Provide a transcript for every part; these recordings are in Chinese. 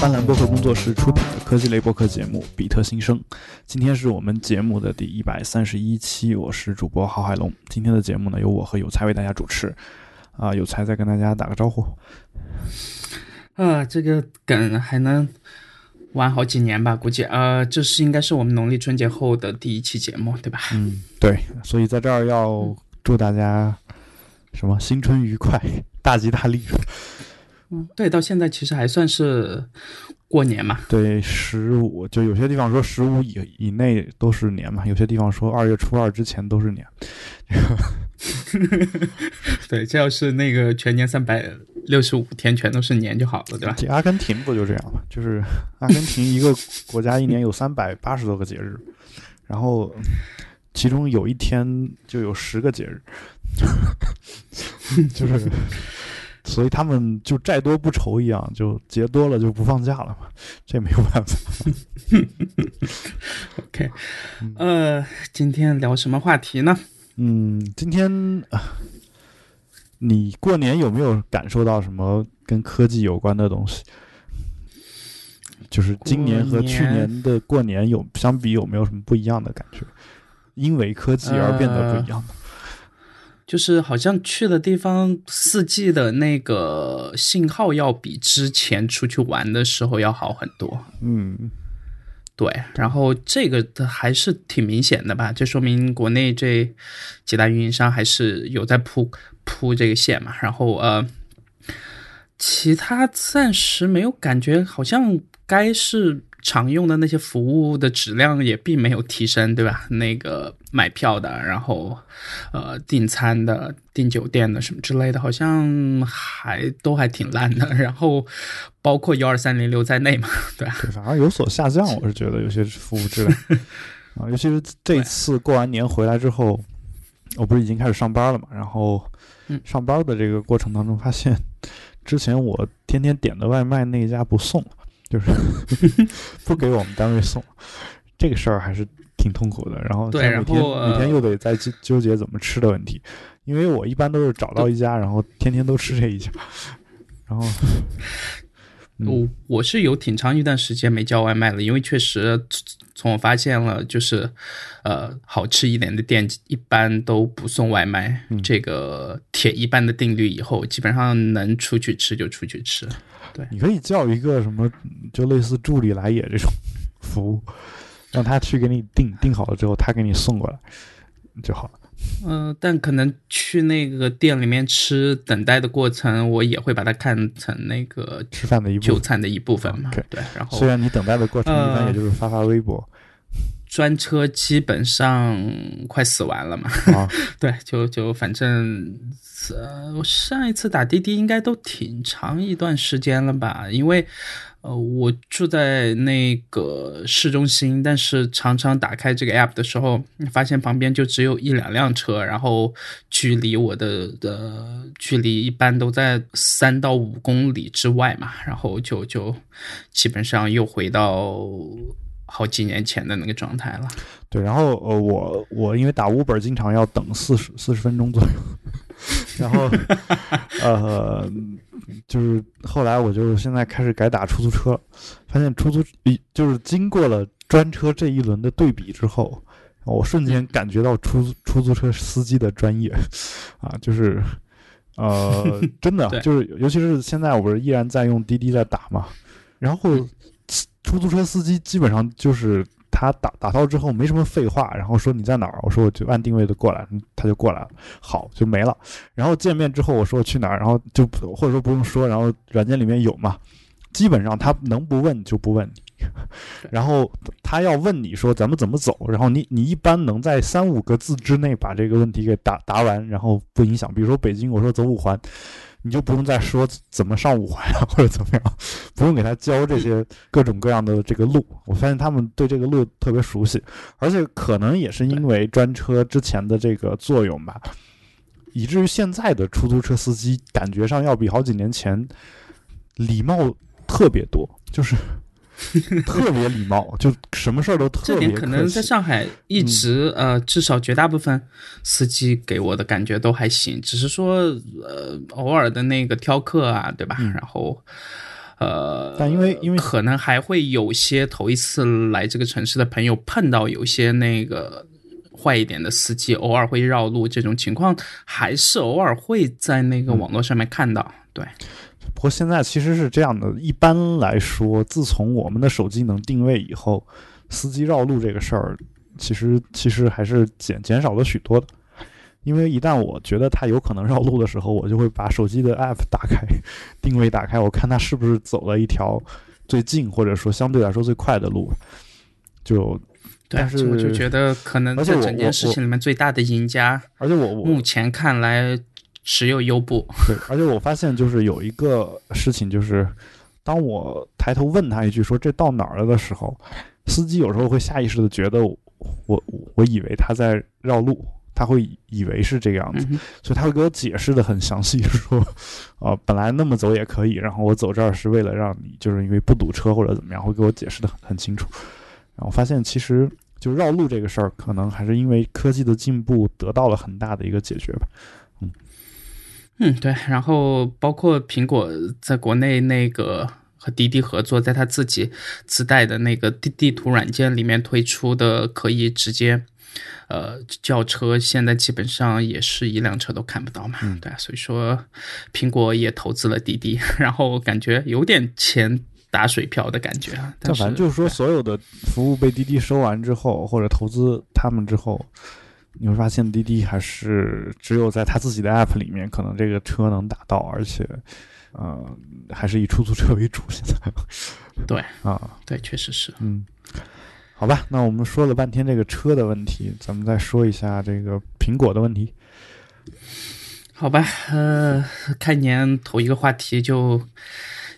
斑斓播客工作室出品的科技类播客节目《比特新生》，今天是我们节目的第一百三十一期，我是主播郝海龙。今天的节目呢，由我和有才为大家主持。啊，有才再跟大家打个招呼。啊，这个梗还能玩好几年吧？估计呃，这是应该是我们农历春节后的第一期节目，对吧？嗯，对。所以在这儿要祝大家什么新春愉快，大吉大利。嗯，对，到现在其实还算是过年嘛。对，十五就有些地方说十五以以内都是年嘛，有些地方说二月初二之前都是年。对，这要是那个全年三百六十五天全都是年就好了，对吧？阿根廷不就这样吗？就是阿根廷一个国家一年有三百八十多个节日，然后其中有一天就有十个节日，就是，所以他们就债多不愁一样，就结多了就不放假了嘛，这没有办法。OK，呃，今天聊什么话题呢？嗯，今天 你过年有没有感受到什么跟科技有关的东西？就是今年和去年的过年有相比，有没有什么不一样的感觉？因为科技而变得不一样的，就是好像去的地方四 G 的那个信号要比之前出去玩的时候要好很多。嗯。对，然后这个还是挺明显的吧，就说明国内这几大运营商还是有在铺铺这个线嘛。然后呃，其他暂时没有感觉，好像该是。常用的那些服务的质量也并没有提升，对吧？那个买票的，然后呃订餐的、订酒店的什么之类的，好像还都还挺烂的。然后包括幺二三零六在内嘛，对吧？对，反而有所下降。我是觉得有些服务质量 啊，尤其是这次过完年回来之后，我不是已经开始上班了嘛？然后上班的这个过程当中，发现之前我天天点的外卖那家不送了。就是 不给我们单位送，这个事儿还是挺痛苦的。然后对，每天每天又得在纠纠结怎么吃的问题，因为我一般都是找到一家，然后天天都吃这一家。然后 我我是有挺长一段时间没叫外卖了，因为确实从我发现了就是呃好吃一点的店一般都不送外卖，这个铁一般的定律以后，基本上能出去吃就出去吃。对，你可以叫一个什么，就类似助理来也这种 服务，让他去给你订，订好了之后他给你送过来就好了。嗯，但可能去那个店里面吃，等待的过程，我也会把它看成那个吃饭的一就餐的一部分嘛。对，然后虽然你等待的过程一般也就是发发微博。专车基本上快死完了嘛？啊 对，就就反正，呃，我上一次打滴滴应该都挺长一段时间了吧？因为，呃，我住在那个市中心，但是常常打开这个 app 的时候，发现旁边就只有一两辆车，然后距离我的的距离一般都在三到五公里之外嘛，然后就就基本上又回到。好几年前的那个状态了，对，然后呃，我我因为打 Uber 经常要等四十四十分钟左右，然后呃，就是后来我就现在开始改打出租车，发现出租就是经过了专车这一轮的对比之后，我瞬间感觉到出出租车司机的专业啊，就是呃，真的 就是尤其是现在我不是依然在用滴滴在打嘛，然后。出租车司机基本上就是他打打到之后没什么废话，然后说你在哪儿，我说我就按定位的过来，他就过来了，好就没了。然后见面之后我说我去哪儿，然后就或者说不用说，然后软件里面有嘛，基本上他能不问就不问你。然后他要问你说咱们怎么走，然后你你一般能在三五个字之内把这个问题给答答完，然后不影响。比如说北京，我说走五环。你就不用再说怎么上五环啊，或者怎么样，不用给他教这些各种各样的这个路。我发现他们对这个路特别熟悉，而且可能也是因为专车之前的这个作用吧，以至于现在的出租车司机感觉上要比好几年前礼貌特别多，就是。特别礼貌，就什么事儿都特别。这点可能在上海一直呃，至少绝大部分司机给我的感觉都还行，只是说呃偶尔的那个挑客啊，对吧？然后呃，但因为因为可能还会有些头一次来这个城市的朋友碰到有些那个坏一点的司机，偶尔会绕路这种情况，还是偶尔会在那个网络上面看到。对，不过现在其实是这样的，一般来说，自从我们的手机能定位以后，司机绕路这个事儿，其实其实还是减减少了许多的。因为一旦我觉得他有可能绕路的时候，我就会把手机的 app 打开，定位打开，我看他是不是走了一条最近或者说相对来说最快的路。就，但是我就觉得可能在整件事情里面最大的赢家，而且我目前看来只有优步。对，而且我发现就是有一个事情，就是当我抬头问他一句说这到哪儿了的时候，司机有时候会下意识的觉得我我以为他在绕路。他会以为是这个样子，所以他会给我解释的很详细，说，呃，本来那么走也可以，然后我走这儿是为了让你，就是因为不堵车或者怎么样，会给我解释的很很清楚。然后发现其实就绕路这个事儿，可能还是因为科技的进步得到了很大的一个解决吧。嗯，嗯，对。然后包括苹果在国内那个和滴滴合作，在他自己自带的那个地地图软件里面推出的，可以直接。呃，轿车现在基本上也是一辆车都看不到嘛，对所以说，苹果也投资了滴滴，然后感觉有点钱打水漂的感觉啊。但反正就是说，所有的服务被滴滴收完之后，或者投资他们之后，你会发现滴滴还是只有在他自己的 app 里面，可能这个车能打到，而且，呃，还是以出租车为主。现在，对 啊，对，确实是，嗯。好吧，那我们说了半天这个车的问题，咱们再说一下这个苹果的问题。好吧，呃，开年头一个话题就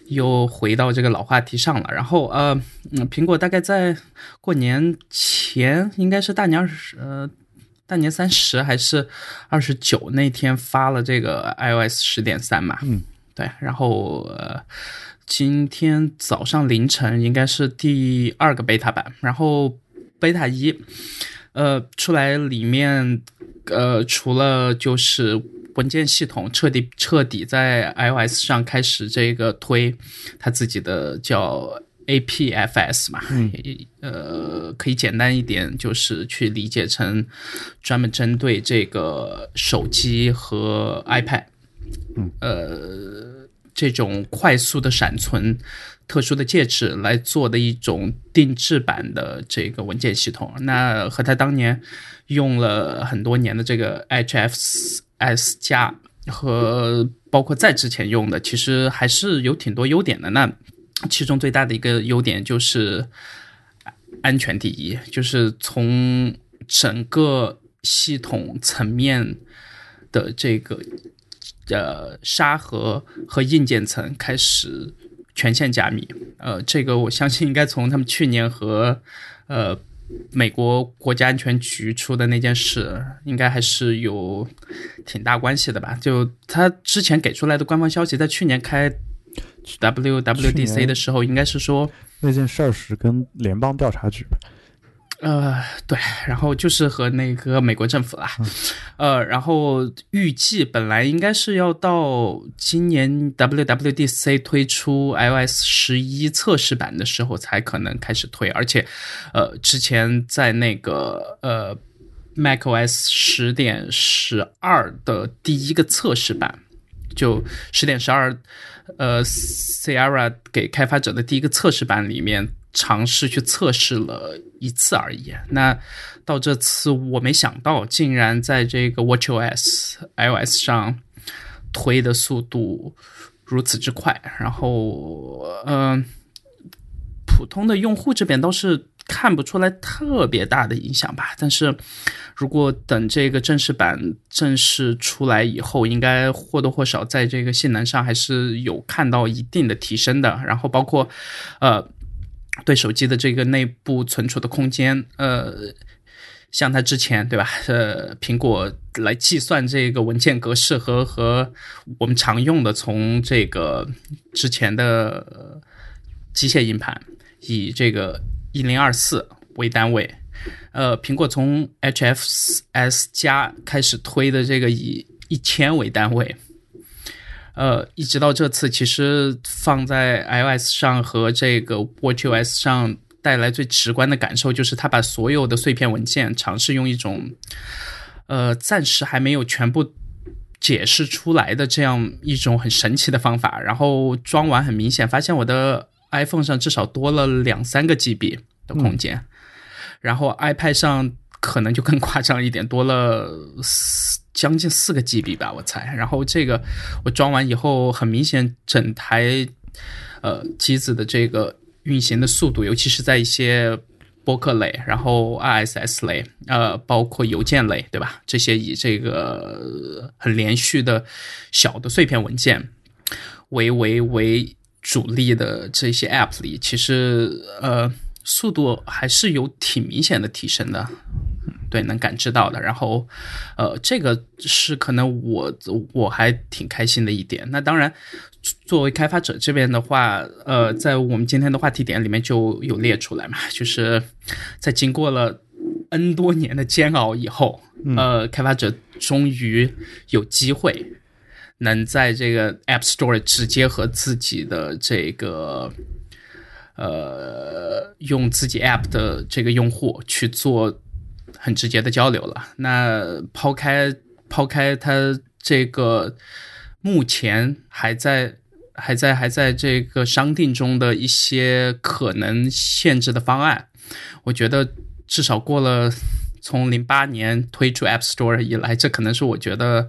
又回到这个老话题上了。然后呃，苹果大概在过年前，应该是大年二十，呃，大年三十还是二十九那天发了这个 iOS 十点三嘛？嗯，对，然后呃。今天早上凌晨应该是第二个 beta 版，然后 beta 一，呃，出来里面，呃，除了就是文件系统彻底彻底在 iOS 上开始这个推它自己的叫 APFS 嘛，呃，可以简单一点就是去理解成专门针对这个手机和 iPad，嗯，呃。这种快速的闪存、特殊的介质来做的一种定制版的这个文件系统，那和他当年用了很多年的这个 HFS 加和包括在之前用的，其实还是有挺多优点的。那其中最大的一个优点就是安全第一，就是从整个系统层面的这个。呃沙盒和硬件层开始全线加密，呃，这个我相信应该从他们去年和呃美国国家安全局出的那件事，应该还是有挺大关系的吧？就他之前给出来的官方消息，在去年开 WWDC 的时候，应该是说那件事儿是跟联邦调查局。呃，对，然后就是和那个美国政府啦，呃，然后预计本来应该是要到今年 WWDC 推出 iOS 十一测试版的时候才可能开始推，而且，呃，之前在那个呃 macOS 十点十二的第一个测试版，就十点十二，呃，Sierra 给开发者的第一个测试版里面。尝试去测试了一次而已。那到这次，我没想到竟然在这个 WatchOS iOS 上推的速度如此之快。然后，嗯，普通的用户这边倒是看不出来特别大的影响吧。但是如果等这个正式版正式出来以后，应该或多或少在这个性能上还是有看到一定的提升的。然后包括，呃。对手机的这个内部存储的空间，呃，像它之前对吧？呃，苹果来计算这个文件格式和和我们常用的从这个之前的机械硬盘以这个一零二四为单位，呃，苹果从 HFS 加开始推的这个以一千为单位。呃，一直到这次，其实放在 iOS 上和这个 watchOS 上带来最直观的感受，就是它把所有的碎片文件尝试用一种，呃，暂时还没有全部解释出来的这样一种很神奇的方法，然后装完很明显发现我的 iPhone 上至少多了两三个 GB 的空间，然后 iPad 上可能就更夸张一点，多了。将近四个 GB 吧，我猜。然后这个我装完以后，很明显整台呃机子的这个运行的速度，尤其是在一些播客类，然后 RSS 类，呃，包括邮件类，对吧？这些以这个很连续的小的碎片文件为为为主力的这些 App 里，其实呃速度还是有挺明显的提升的。对，能感知到的。然后，呃，这个是可能我我还挺开心的一点。那当然，作为开发者这边的话，呃，在我们今天的话题点里面就有列出来嘛，就是在经过了 N 多年的煎熬以后，呃，开发者终于有机会能在这个 App Store 直接和自己的这个呃用自己 App 的这个用户去做。很直接的交流了。那抛开抛开它这个目前还在还在还在这个商定中的一些可能限制的方案，我觉得至少过了从零八年推出 App Store 以来，这可能是我觉得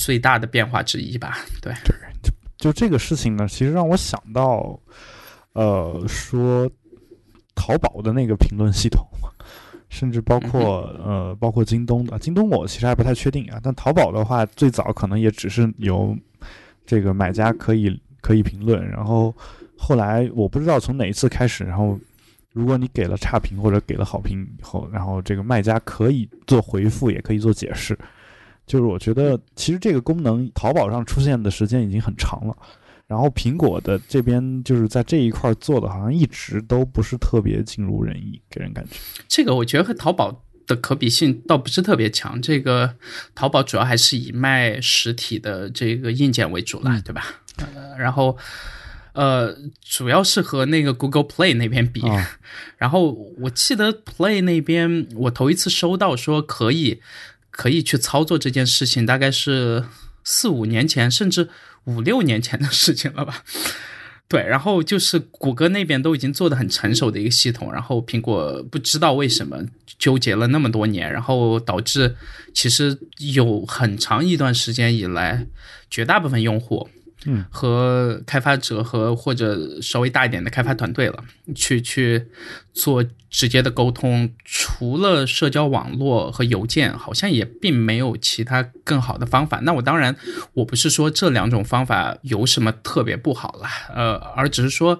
最大的变化之一吧。对对，就就这个事情呢，其实让我想到，呃，说淘宝的那个评论系统。甚至包括呃，包括京东的，京东我其实还不太确定啊。但淘宝的话，最早可能也只是有这个买家可以可以评论，然后后来我不知道从哪一次开始，然后如果你给了差评或者给了好评以后，然后这个卖家可以做回复，也可以做解释。就是我觉得其实这个功能淘宝上出现的时间已经很长了。然后苹果的这边就是在这一块做的，好像一直都不是特别尽如人意，给人感觉。这个我觉得和淘宝的可比性倒不是特别强。这个淘宝主要还是以卖实体的这个硬件为主了，对吧？呃，然后呃，主要是和那个 Google Play 那边比。然后我记得 Play 那边，我头一次收到说可以可以去操作这件事情，大概是四五年前，甚至。五六年前的 事情了吧？对，然后就是谷歌那边都已经做的很成熟的一个系统，然后苹果不知道为什么纠结了那么多年，然后导致其实有很长一段时间以来，绝大部分用户。嗯，和开发者和或者稍微大一点的开发团队了，去去做直接的沟通。除了社交网络和邮件，好像也并没有其他更好的方法。那我当然，我不是说这两种方法有什么特别不好了，呃，而只是说，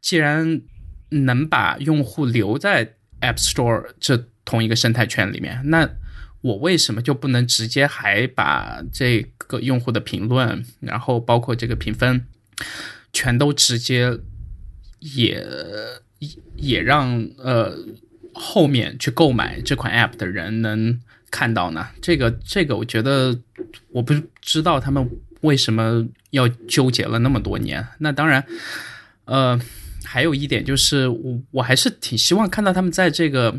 既然能把用户留在 App Store 这同一个生态圈里面，那。我为什么就不能直接还把这个用户的评论，然后包括这个评分，全都直接也也让呃后面去购买这款 app 的人能看到呢？这个这个，我觉得我不知道他们为什么要纠结了那么多年。那当然，呃，还有一点就是，我我还是挺希望看到他们在这个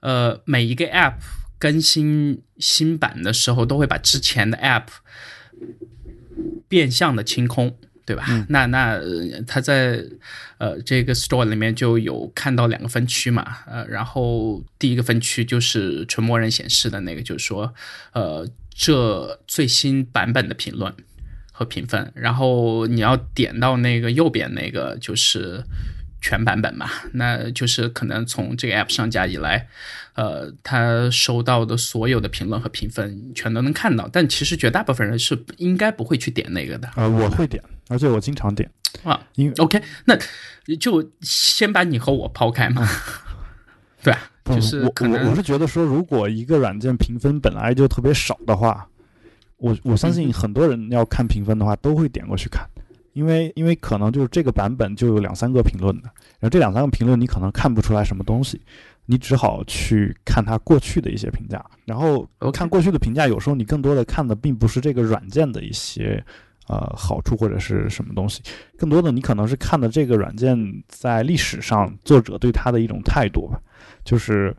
呃每一个 app。更新新版的时候，都会把之前的 App 变相的清空，对吧？那那他在呃这个 Store 里面就有看到两个分区嘛，呃，然后第一个分区就是纯默认显示的那个，就是说呃这最新版本的评论和评分，然后你要点到那个右边那个就是。全版本嘛，那就是可能从这个 app 上架以来，呃，他收到的所有的评论和评分全都能看到。但其实绝大部分人是应该不会去点那个的。呃，我会点，而且我经常点啊。因为 OK，那就先把你和我抛开嘛。对，就是我我我是觉得说，如果一个软件评分本来就特别少的话，我我相信很多人要看评分的话，都会点过去看。因为因为可能就是这个版本就有两三个评论的，然后这两三个评论你可能看不出来什么东西，你只好去看它过去的一些评价，然后看过去的评价，有时候你更多的看的并不是这个软件的一些呃好处或者是什么东西。更多的你可能是看的这个软件在历史上作者对它的一种态度吧，就是。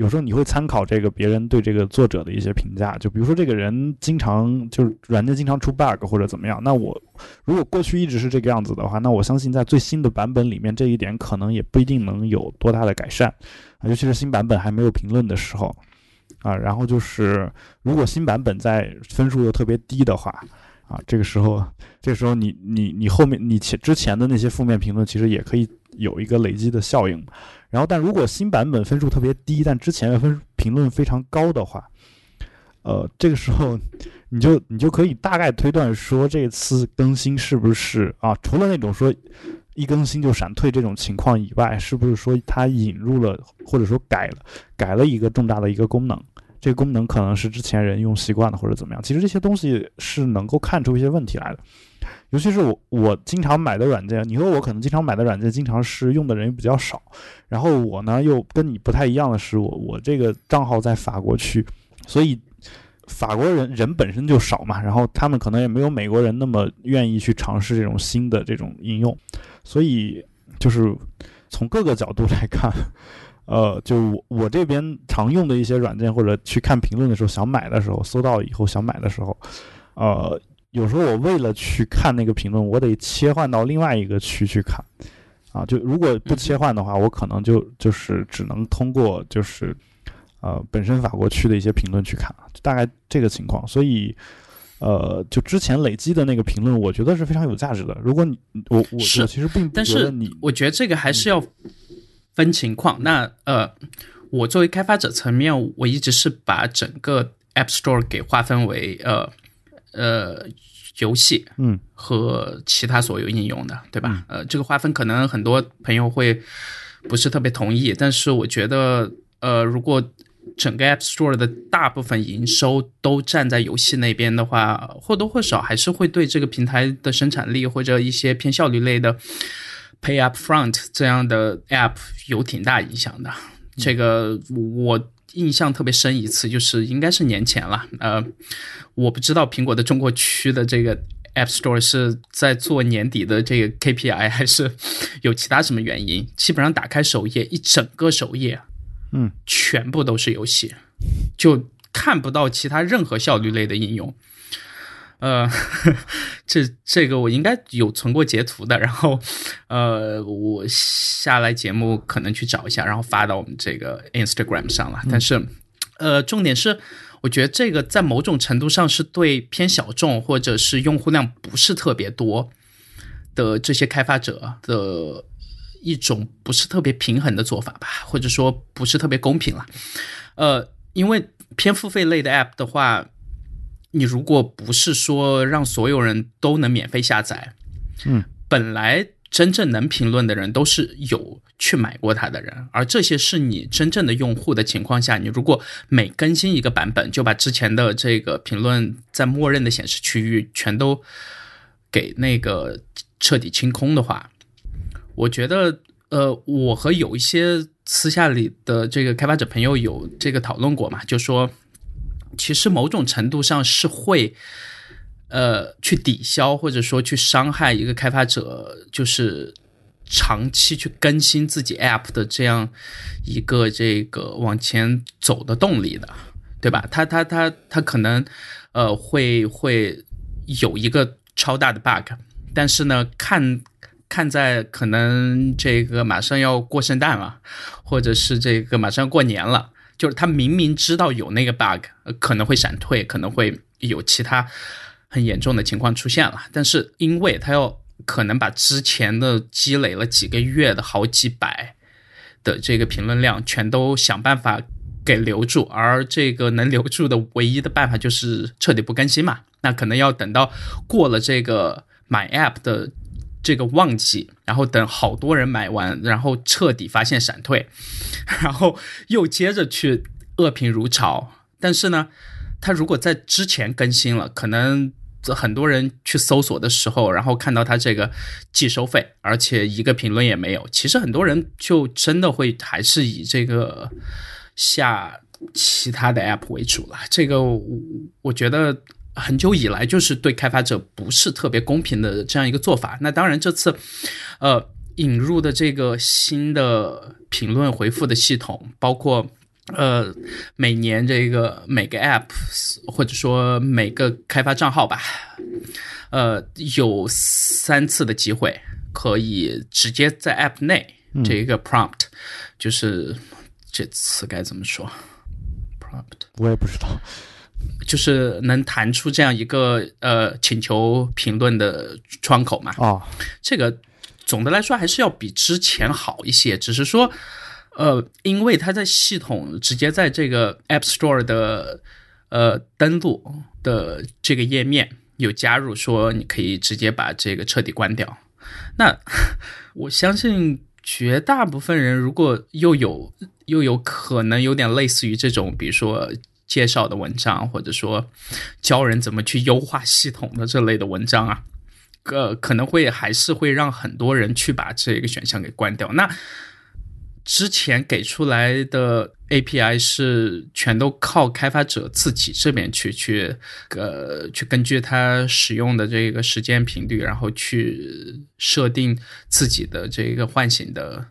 有时候你会参考这个别人对这个作者的一些评价，就比如说这个人经常就是软件经常出 bug 或者怎么样，那我如果过去一直是这个样子的话，那我相信在最新的版本里面这一点可能也不一定能有多大的改善啊，尤其是新版本还没有评论的时候啊。然后就是如果新版本在分数又特别低的话啊，这个时候 这个时候你你你后面你前之前的那些负面评论其实也可以有一个累积的效应。然后，但如果新版本分数特别低，但之前的分评论非常高的话，呃，这个时候你就你就可以大概推断说，这次更新是不是啊？除了那种说一更新就闪退这种情况以外，是不是说它引入了或者说改了改了一个重大的一个功能？这个功能可能是之前人用习惯了或者怎么样？其实这些东西是能够看出一些问题来的。尤其是我我经常买的软件，你和我可能经常买的软件，经常是用的人比较少。然后我呢又跟你不太一样的是，我我这个账号在法国区，所以法国人人本身就少嘛，然后他们可能也没有美国人那么愿意去尝试这种新的这种应用，所以就是从各个角度来看，呃，就我我这边常用的一些软件或者去看评论的时候，想买的时候，搜到以后想买的时候，呃。有时候我为了去看那个评论，我得切换到另外一个区去看，啊，就如果不切换的话，我可能就就是只能通过就是，呃，本身法国区的一些评论去看，大概这个情况。所以，呃，就之前累积的那个评论，我觉得是非常有价值的。如果你我我我其实并不觉得你，我觉得这个还是要分情况。那呃，我作为开发者层面，我一直是把整个 App Store 给划分为呃。呃，游戏，嗯，和其他所有应用的，对吧？呃，这个划分可能很多朋友会不是特别同意，但是我觉得，呃，如果整个 App Store 的大部分营收都站在游戏那边的话，或多或少还是会对这个平台的生产力或者一些偏效率类的 Pay Up Front 这样的 App 有挺大影响的。这个我。印象特别深一次，就是应该是年前了。呃，我不知道苹果的中国区的这个 App Store 是在做年底的这个 KPI，还是有其他什么原因。基本上打开首页，一整个首页，嗯，全部都是游戏，就看不到其他任何效率类的应用。呃，这这个我应该有存过截图的，然后，呃，我下来节目可能去找一下，然后发到我们这个 Instagram 上了。但是，呃，重点是，我觉得这个在某种程度上是对偏小众或者是用户量不是特别多的这些开发者的一种不是特别平衡的做法吧，或者说不是特别公平了。呃，因为偏付费类的 App 的话。你如果不是说让所有人都能免费下载，嗯，本来真正能评论的人都是有去买过它的人，而这些是你真正的用户的情况下，你如果每更新一个版本就把之前的这个评论在默认的显示区域全都给那个彻底清空的话，我觉得，呃，我和有一些私下里的这个开发者朋友有这个讨论过嘛，就说。其实某种程度上是会，呃，去抵消或者说去伤害一个开发者，就是长期去更新自己 App 的这样一个这个往前走的动力的，对吧？他他他他可能呃会会有一个超大的 bug，但是呢，看看在可能这个马上要过圣诞了，或者是这个马上要过年了。就是他明明知道有那个 bug，可能会闪退，可能会有其他很严重的情况出现了，但是因为他要可能把之前的积累了几个月的好几百的这个评论量全都想办法给留住，而这个能留住的唯一的办法就是彻底不更新嘛，那可能要等到过了这个买 app 的。这个旺季，然后等好多人买完，然后彻底发现闪退，然后又接着去恶评如潮。但是呢，他如果在之前更新了，可能很多人去搜索的时候，然后看到他这个既收费，而且一个评论也没有，其实很多人就真的会还是以这个下其他的 app 为主了。这个我我觉得很久以来就是对开发者不是特别公平的这样一个做法。那当然，这次呃引入的这个新的评论回复的系统，包括呃每年这个每个 App 或者说每个开发账号吧，呃有三次的机会可以直接在 App 内这一个 prompt，就是这次该怎么说？prompt 我也不知道。就是能弹出这样一个呃请求评论的窗口嘛？哦，这个总的来说还是要比之前好一些，只是说，呃，因为它在系统直接在这个 App Store 的呃登录的这个页面有加入说你可以直接把这个彻底关掉。那 我相信绝大部分人如果又有又有可能有点类似于这种，比如说。介绍的文章，或者说教人怎么去优化系统的这类的文章啊，呃，可能会还是会让很多人去把这个选项给关掉。那之前给出来的 API 是全都靠开发者自己这边去去呃去根据他使用的这个时间频率，然后去设定自己的这个唤醒的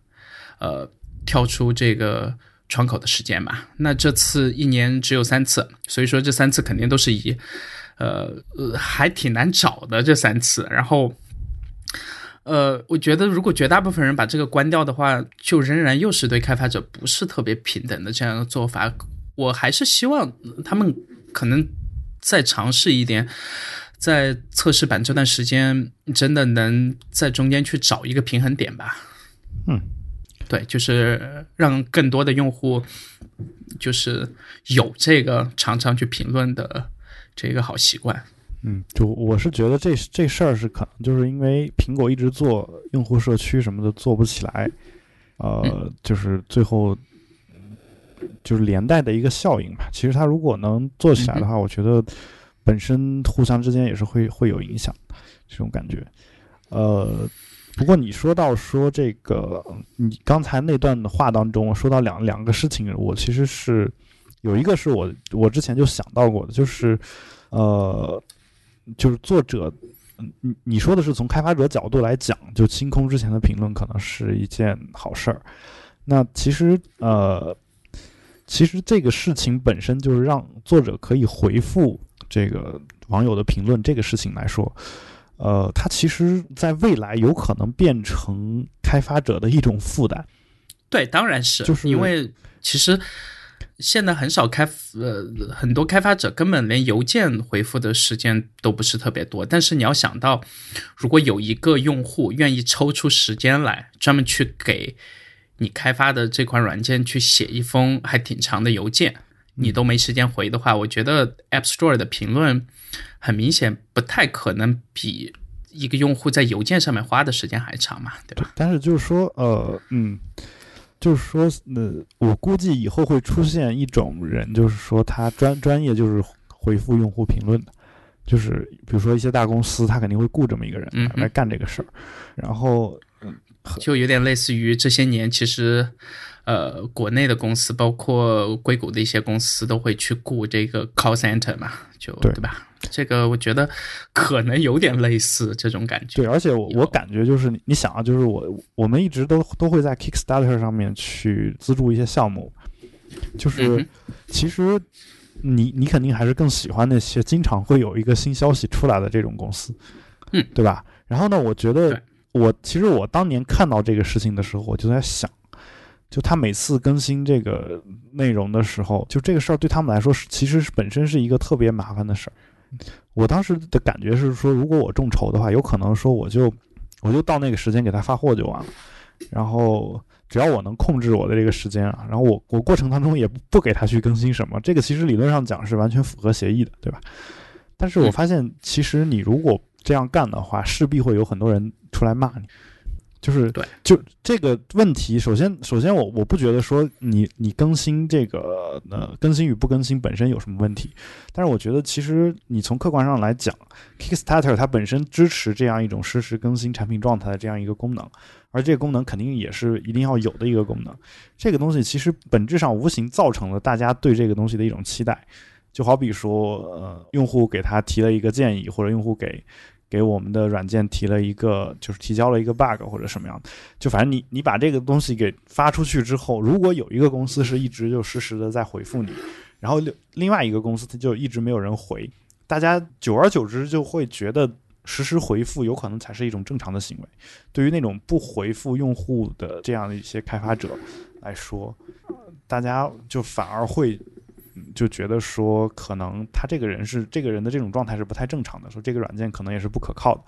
呃跳出这个。窗口的时间嘛，那这次一年只有三次，所以说这三次肯定都是以，呃呃，还挺难找的这三次。然后，呃，我觉得如果绝大部分人把这个关掉的话，就仍然又是对开发者不是特别平等的这样的做法。我还是希望他们可能再尝试一点，在测试版这段时间，真的能在中间去找一个平衡点吧。嗯。对，就是让更多的用户，就是有这个常常去评论的这个好习惯。嗯，就我是觉得这这事儿是可能就是因为苹果一直做用户社区什么的做不起来，呃，就是最后就是连带的一个效应吧。其实它如果能做起来的话，我觉得本身互相之间也是会会有影响这种感觉，呃。不过你说到说这个，你刚才那段的话当中，说到两两个事情，我其实是有一个是我我之前就想到过的，就是呃，就是作者，你你说的是从开发者角度来讲，就清空之前的评论可能是一件好事儿。那其实呃，其实这个事情本身就是让作者可以回复这个网友的评论这个事情来说。呃，它其实在未来有可能变成开发者的一种负担。对，当然是，就是因为其实现在很少开，呃，很多开发者根本连邮件回复的时间都不是特别多。但是你要想到，如果有一个用户愿意抽出时间来，专门去给你开发的这款软件去写一封还挺长的邮件，你都没时间回的话，我觉得 App Store 的评论。很明显，不太可能比一个用户在邮件上面花的时间还长嘛，对吧？但是就是说，呃，嗯，就是说，呃，我估计以后会出现一种人，就是说他专专业就是回复用户评论的，就是比如说一些大公司，他肯定会雇这么一个人来干这个事儿，然后，就有点类似于这些年其实。呃，国内的公司，包括硅谷的一些公司，都会去雇这个 call center 嘛，就对吧？这个我觉得可能有点类似这种感觉。对，而且我我感觉就是，你想啊，就是我我们一直都都会在 Kickstarter 上面去资助一些项目，就是其实你你肯定还是更喜欢那些经常会有一个新消息出来的这种公司，嗯，对吧？然后呢，我觉得我其实我当年看到这个事情的时候，我就在想。就他每次更新这个内容的时候，就这个事儿对他们来说是其实是本身是一个特别麻烦的事儿。我当时的感觉是说，如果我众筹的话，有可能说我就我就到那个时间给他发货就完了，然后只要我能控制我的这个时间啊，然后我我过程当中也不给他去更新什么，这个其实理论上讲是完全符合协议的，对吧？但是我发现，其实你如果这样干的话，势必会有很多人出来骂你。就是对，就这个问题，首先，首先我我不觉得说你你更新这个呃更新与不更新本身有什么问题，但是我觉得其实你从客观上来讲，Kickstarter 它本身支持这样一种实时更新产品状态的这样一个功能，而这个功能肯定也是一定要有的一个功能。这个东西其实本质上无形造成了大家对这个东西的一种期待，就好比说，呃，用户给他提了一个建议，或者用户给给我们的软件提了一个，就是提交了一个 bug 或者什么样的，就反正你你把这个东西给发出去之后，如果有一个公司是一直就实时的在回复你，然后另另外一个公司他就一直没有人回，大家久而久之就会觉得实时回复有可能才是一种正常的行为。对于那种不回复用户的这样的一些开发者来说，大家就反而会。就觉得说，可能他这个人是这个人的这种状态是不太正常的，说这个软件可能也是不可靠的。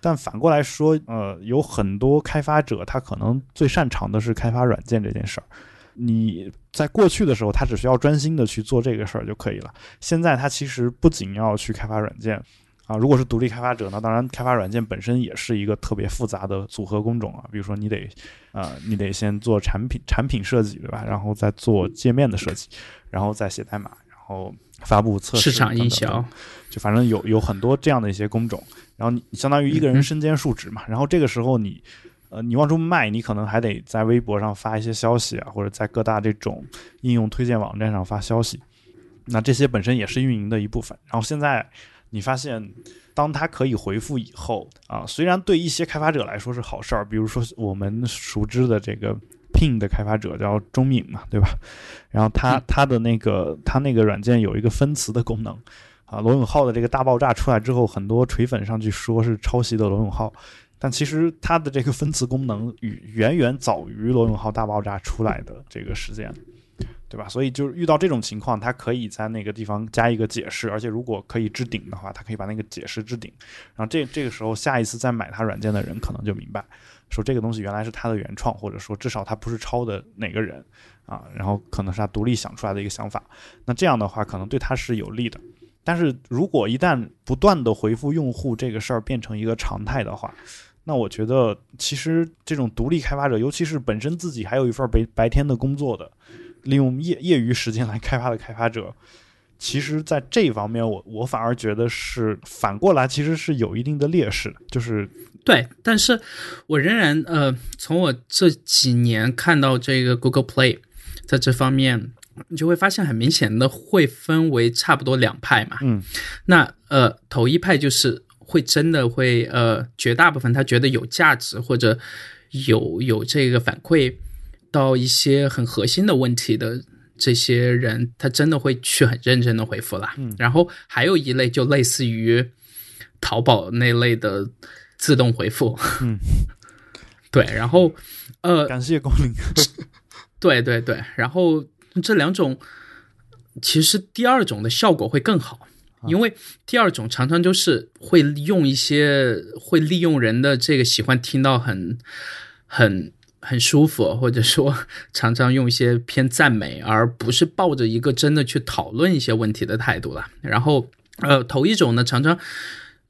但反过来说，呃，有很多开发者他可能最擅长的是开发软件这件事儿。你在过去的时候，他只需要专心的去做这个事儿就可以了。现在他其实不仅要去开发软件啊，如果是独立开发者，那当然开发软件本身也是一个特别复杂的组合工种啊。比如说你得，呃，你得先做产品产品设计，对吧？然后再做界面的设计。然后再写代码，然后发布测试，市场营销，就反正有有很多这样的一些工种。然后你相当于一个人身兼数职嘛。然后这个时候你，呃，你往出卖，你可能还得在微博上发一些消息啊，或者在各大这种应用推荐网站上发消息。那这些本身也是运营的一部分。然后现在你发现，当它可以回复以后啊，虽然对一些开发者来说是好事儿，比如说我们熟知的这个。Ping 的开发者叫钟敏嘛，对吧？然后他他的那个他那个软件有一个分词的功能啊。罗永浩的这个大爆炸出来之后，很多锤粉上去说是抄袭的罗永浩，但其实他的这个分词功能远远远早于罗永浩大爆炸出来的这个时间，对吧？所以就是遇到这种情况，他可以在那个地方加一个解释，而且如果可以置顶的话，他可以把那个解释置顶。然后这这个时候，下一次再买他软件的人可能就明白。说这个东西原来是他的原创，或者说至少他不是抄的哪个人啊，然后可能是他独立想出来的一个想法。那这样的话，可能对他是有利的。但是如果一旦不断的回复用户这个事儿变成一个常态的话，那我觉得其实这种独立开发者，尤其是本身自己还有一份白白天的工作的，利用业业余时间来开发的开发者，其实在这方面，我我反而觉得是反过来，其实是有一定的劣势的，就是。对，但是我仍然呃，从我这几年看到这个 Google Play，在这方面，你就会发现很明显的会分为差不多两派嘛。嗯，那呃，头一派就是会真的会呃，绝大部分他觉得有价值或者有有这个反馈到一些很核心的问题的这些人，他真的会去很认真的回复啦。嗯，然后还有一类就类似于淘宝那类的。自动回复，嗯，对，然后，呃，感谢光临，对对对，然后这两种，其实第二种的效果会更好，因为第二种常常就是会用一些会利用人的这个喜欢听到很很很舒服，或者说 常常用一些偏赞美，而不是抱着一个真的去讨论一些问题的态度了。然后，呃，头一种呢，常常。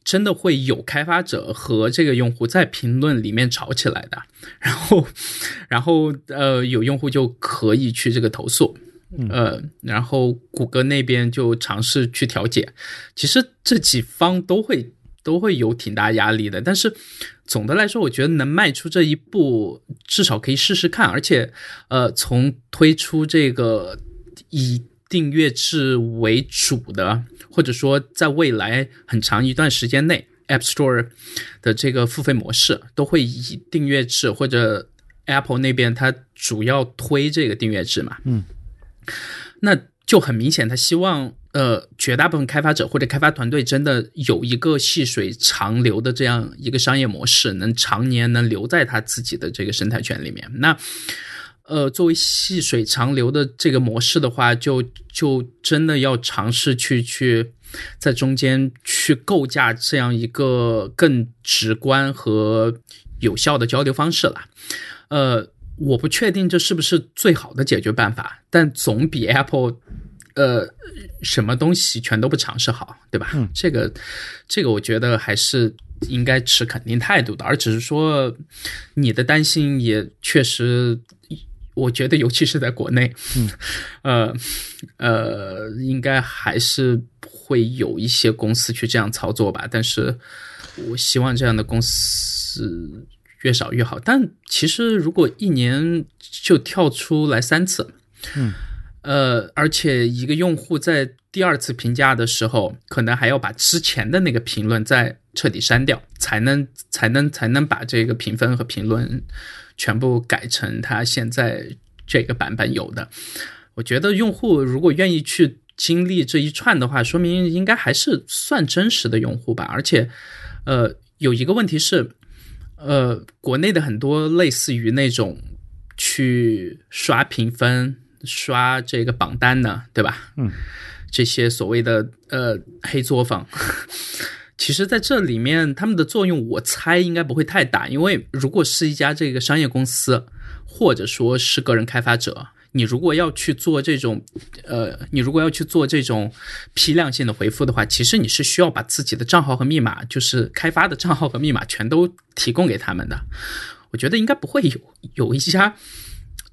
真的会有开发者和这个用户在评论里面吵起来的，然后，然后呃，有用户就可以去这个投诉，呃，然后谷歌那边就尝试去调解。其实这几方都会都会有挺大压力的，但是总的来说，我觉得能迈出这一步，至少可以试试看。而且，呃，从推出这个以订阅制为主的。或者说，在未来很长一段时间内，App Store 的这个付费模式都会以订阅制，或者 Apple 那边它主要推这个订阅制嘛？嗯，那就很明显，他希望呃，绝大部分开发者或者开发团队真的有一个细水长流的这样一个商业模式，能常年能留在他自己的这个生态圈里面。那呃，作为细水长流的这个模式的话，就就真的要尝试去去在中间去构架这样一个更直观和有效的交流方式了。呃，我不确定这是不是最好的解决办法，但总比 Apple 呃什么东西全都不尝试好，对吧？嗯，这个这个我觉得还是应该持肯定态度的，而只是说你的担心也确实。我觉得，尤其是在国内，嗯，呃，呃，应该还是会有一些公司去这样操作吧。但是，我希望这样的公司越少越好。但其实，如果一年就跳出来三次，嗯，呃，而且一个用户在第二次评价的时候，可能还要把之前的那个评论再彻底删掉，才能才能才能把这个评分和评论全部改成他现在这个版本有的。我觉得用户如果愿意去经历这一串的话，说明应该还是算真实的用户吧。而且，呃，有一个问题是，呃，国内的很多类似于那种去刷评分。刷这个榜单呢，对吧？嗯，这些所谓的呃黑作坊，其实在这里面他们的作用，我猜应该不会太大。因为如果是一家这个商业公司，或者说是个人开发者，你如果要去做这种呃，你如果要去做这种批量性的回复的话，其实你是需要把自己的账号和密码，就是开发的账号和密码全都提供给他们的。我觉得应该不会有有一家。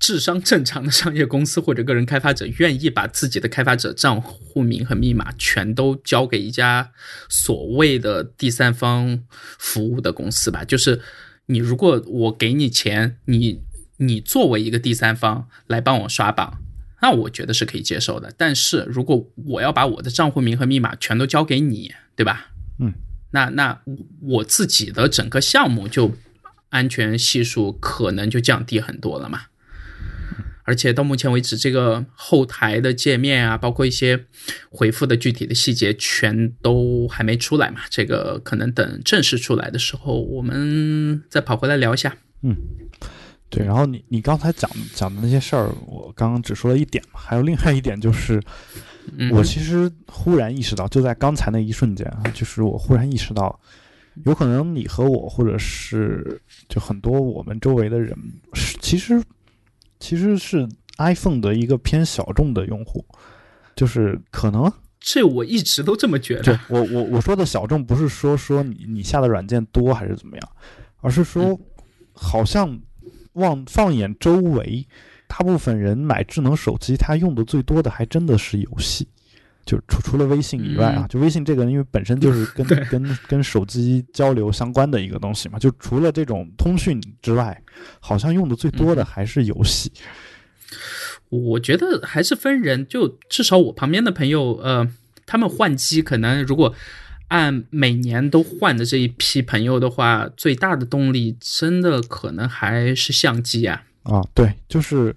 智商正常的商业公司或者个人开发者愿意把自己的开发者账户名和密码全都交给一家所谓的第三方服务的公司吧？就是你如果我给你钱，你你作为一个第三方来帮我刷榜，那我觉得是可以接受的。但是如果我要把我的账户名和密码全都交给你，对吧？嗯，那那我自己的整个项目就安全系数可能就降低很多了嘛。而且到目前为止，这个后台的界面啊，包括一些回复的具体的细节，全都还没出来嘛。这个可能等正式出来的时候，我们再跑回来聊一下。嗯，对。然后你你刚才讲讲的那些事儿，我刚刚只说了一点嘛，还有另外一点就是，我其实忽然意识到，就在刚才那一瞬间啊，就是我忽然意识到，有可能你和我，或者是就很多我们周围的人，其实。其实是 iPhone 的一个偏小众的用户，就是可能这我一直都这么觉得。我我我说的小众不是说说你你下的软件多还是怎么样，而是说好像望放眼周围，大部分人买智能手机，他用的最多的还真的是游戏。就除除了微信以外啊，就微信这个，因为本身就是 跟跟跟手机交流相关的一个东西嘛。就除了这种通讯之外，好像用的最多的还是游戏。我觉得还是分人，就至少我旁边的朋友，呃，他们换机可能如果按每年都换的这一批朋友的话，最大的动力真的可能还是相机啊。啊，对，就是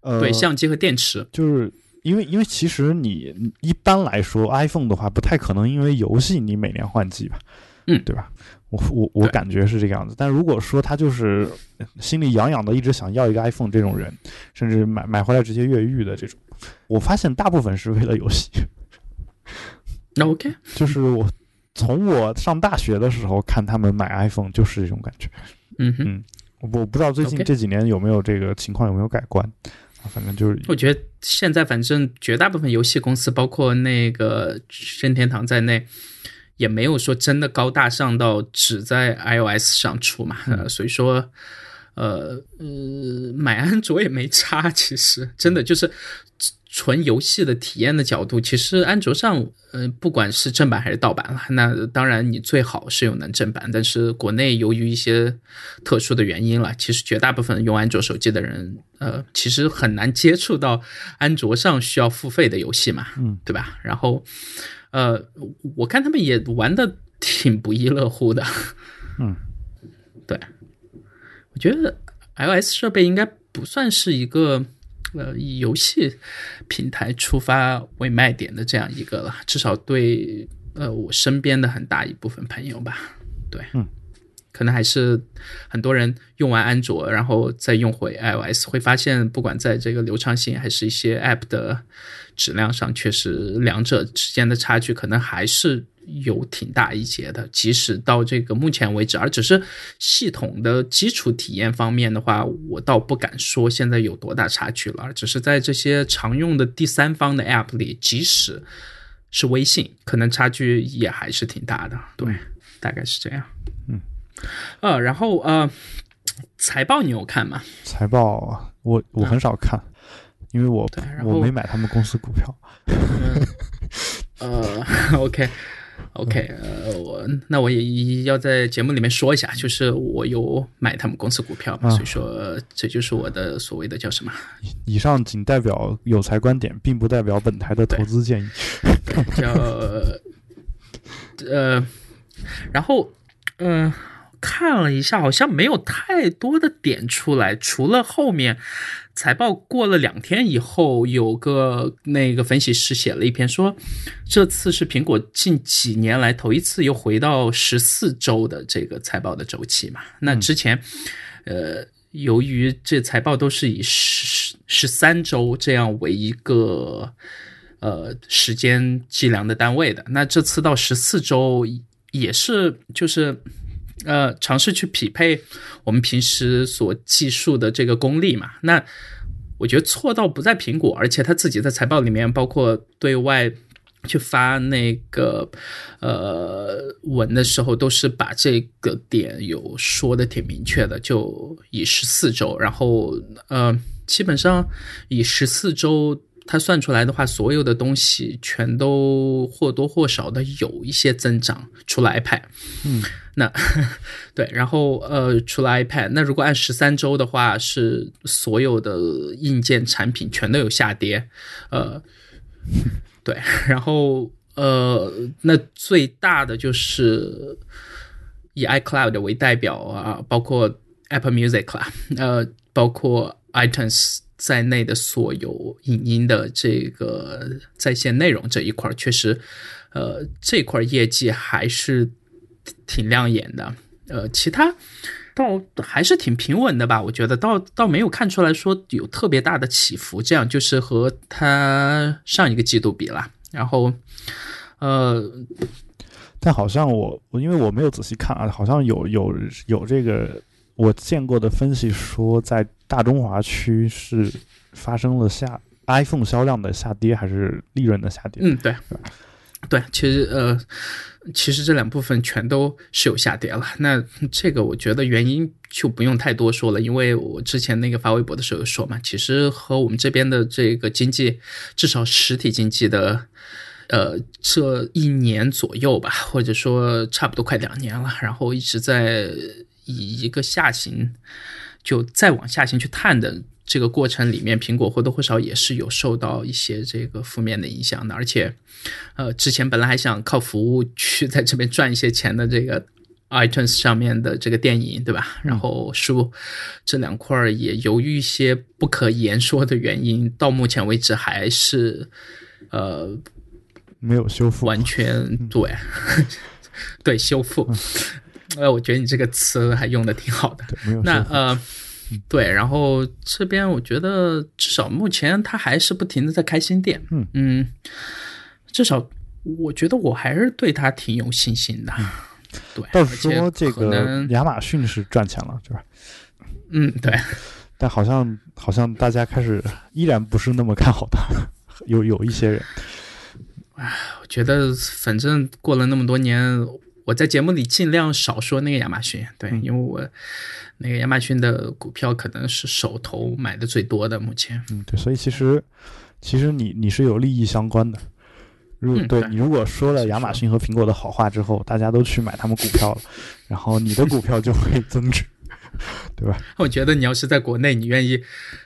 呃，对，相机和电池，就是。因为，因为其实你一般来说，iPhone 的话不太可能因为游戏你每年换机吧，嗯，对吧？我我我感觉是这个样子。但如果说他就是心里痒痒的，一直想要一个 iPhone 这种人，甚至买买回来直接越狱的这种，我发现大部分是为了游戏。那 OK，就是我从我上大学的时候看他们买 iPhone 就是这种感觉。嗯哼，我我不知道最近这几年有没有这个情况有没有改观。反正就是，我觉得现在反正绝大部分游戏公司，包括那个任天堂在内，也没有说真的高大上到只在 iOS 上出嘛。呃，所以说，呃呃，买安卓也没差。其实真的就是。纯游戏的体验的角度，其实安卓上，呃，不管是正版还是盗版了，那当然你最好是用能正版。但是国内由于一些特殊的原因了，其实绝大部分用安卓手机的人，呃，其实很难接触到安卓上需要付费的游戏嘛，嗯，对吧？然后，呃，我看他们也玩的挺不亦乐乎的，嗯，对，我觉得 iOS 设备应该不算是一个。呃，以游戏平台出发为卖点的这样一个了，至少对呃我身边的很大一部分朋友吧，对，嗯，可能还是很多人用完安卓，然后再用回 iOS，会发现不管在这个流畅性还是一些 App 的质量上，确实两者之间的差距可能还是。有挺大一截的，即使到这个目前为止，而只是系统的基础体验方面的话，我倒不敢说现在有多大差距了。只是在这些常用的第三方的 App 里，即使是微信，可能差距也还是挺大的。对，大概是这样。嗯，呃，然后呃，财报你有看吗？财报我我很少看，因为我我没买他们公司股票。呃，OK。OK，呃，我那我也要在节目里面说一下，就是我有买他们公司股票嘛，所以说这就是我的所谓的叫什么？以上仅代表有才观点，并不代表本台的投资建议。叫呃，然后嗯。看了一下，好像没有太多的点出来，除了后面财报过了两天以后，有个那个分析师写了一篇说，这次是苹果近几年来头一次又回到十四周的这个财报的周期嘛。那之前，呃，由于这财报都是以十十三周这样为一个呃时间计量的单位的，那这次到十四周也是就是。呃，尝试去匹配我们平时所计数的这个功力嘛？那我觉得错到不在苹果，而且他自己在财报里面，包括对外去发那个呃文的时候，都是把这个点有说的挺明确的，就以十四周，然后呃，基本上以十四周。它算出来的话，所有的东西全都或多或少的有一些增长，除了 iPad。嗯，那 对，然后呃，除了 iPad，那如果按十三周的话，是所有的硬件产品全都有下跌。呃，对，然后呃，那最大的就是以 iCloud 为代表啊，包括 Apple Music 啦，呃，包括 iTunes。在内的所有影音的这个在线内容这一块，确实，呃，这块业绩还是挺亮眼的。呃，其他倒还是挺平稳的吧，我觉得倒倒没有看出来说有特别大的起伏。这样就是和它上一个季度比了。然后，呃，但好像我我因为我没有仔细看啊，好像有有有这个。我见过的分析说，在大中华区是发生了下 iPhone 销量的下跌，还是利润的下跌？嗯，对，对，其实呃，其实这两部分全都是有下跌了。那这个我觉得原因就不用太多说了，因为我之前那个发微博的时候说嘛，其实和我们这边的这个经济，至少实体经济的，呃，这一年左右吧，或者说差不多快两年了，然后一直在。以一个下行，就再往下行去探的这个过程里面，苹果或多或少也是有受到一些这个负面的影响的。而且，呃，之前本来还想靠服务去在这边赚一些钱的这个 iTunes 上面的这个电影，对吧？然后书这两块也由于一些不可言说的原因，到目前为止还是呃没有修复，完全对 对修复。呃，我觉得你这个词还用的挺好的。那呃，对，然后这边我觉得至少目前他还是不停的在开新店。嗯嗯，至少我觉得我还是对他挺有信心的。对，倒是说这个亚马逊是赚钱了，对吧？嗯，对。但好像好像大家开始依然不是那么看好他，有有一些人。唉，我觉得反正过了那么多年。我在节目里尽量少说那个亚马逊，对，因为我那个亚马逊的股票可能是手头买的最多的，目前。嗯，对，所以其实其实你你是有利益相关的。如对你如果说了亚马逊和苹果的好话之后，大家都去买他们股票了，然后你的股票就会增值，对吧？我觉得你要是在国内，你愿意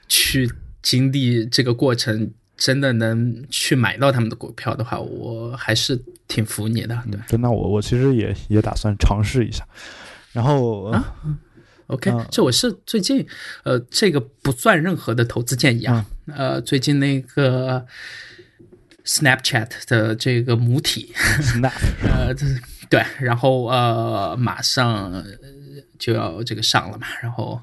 去经历这个过程。真的能去买到他们的股票的话，我还是挺服你的。对，真的，我我其实也也打算尝试一下。然后啊，OK，这我是最近，呃，这个不算任何的投资建议啊。呃，最近那个 Snapchat 的这个母体，Snap，呃，对，然后呃，马上就要这个上了嘛，然后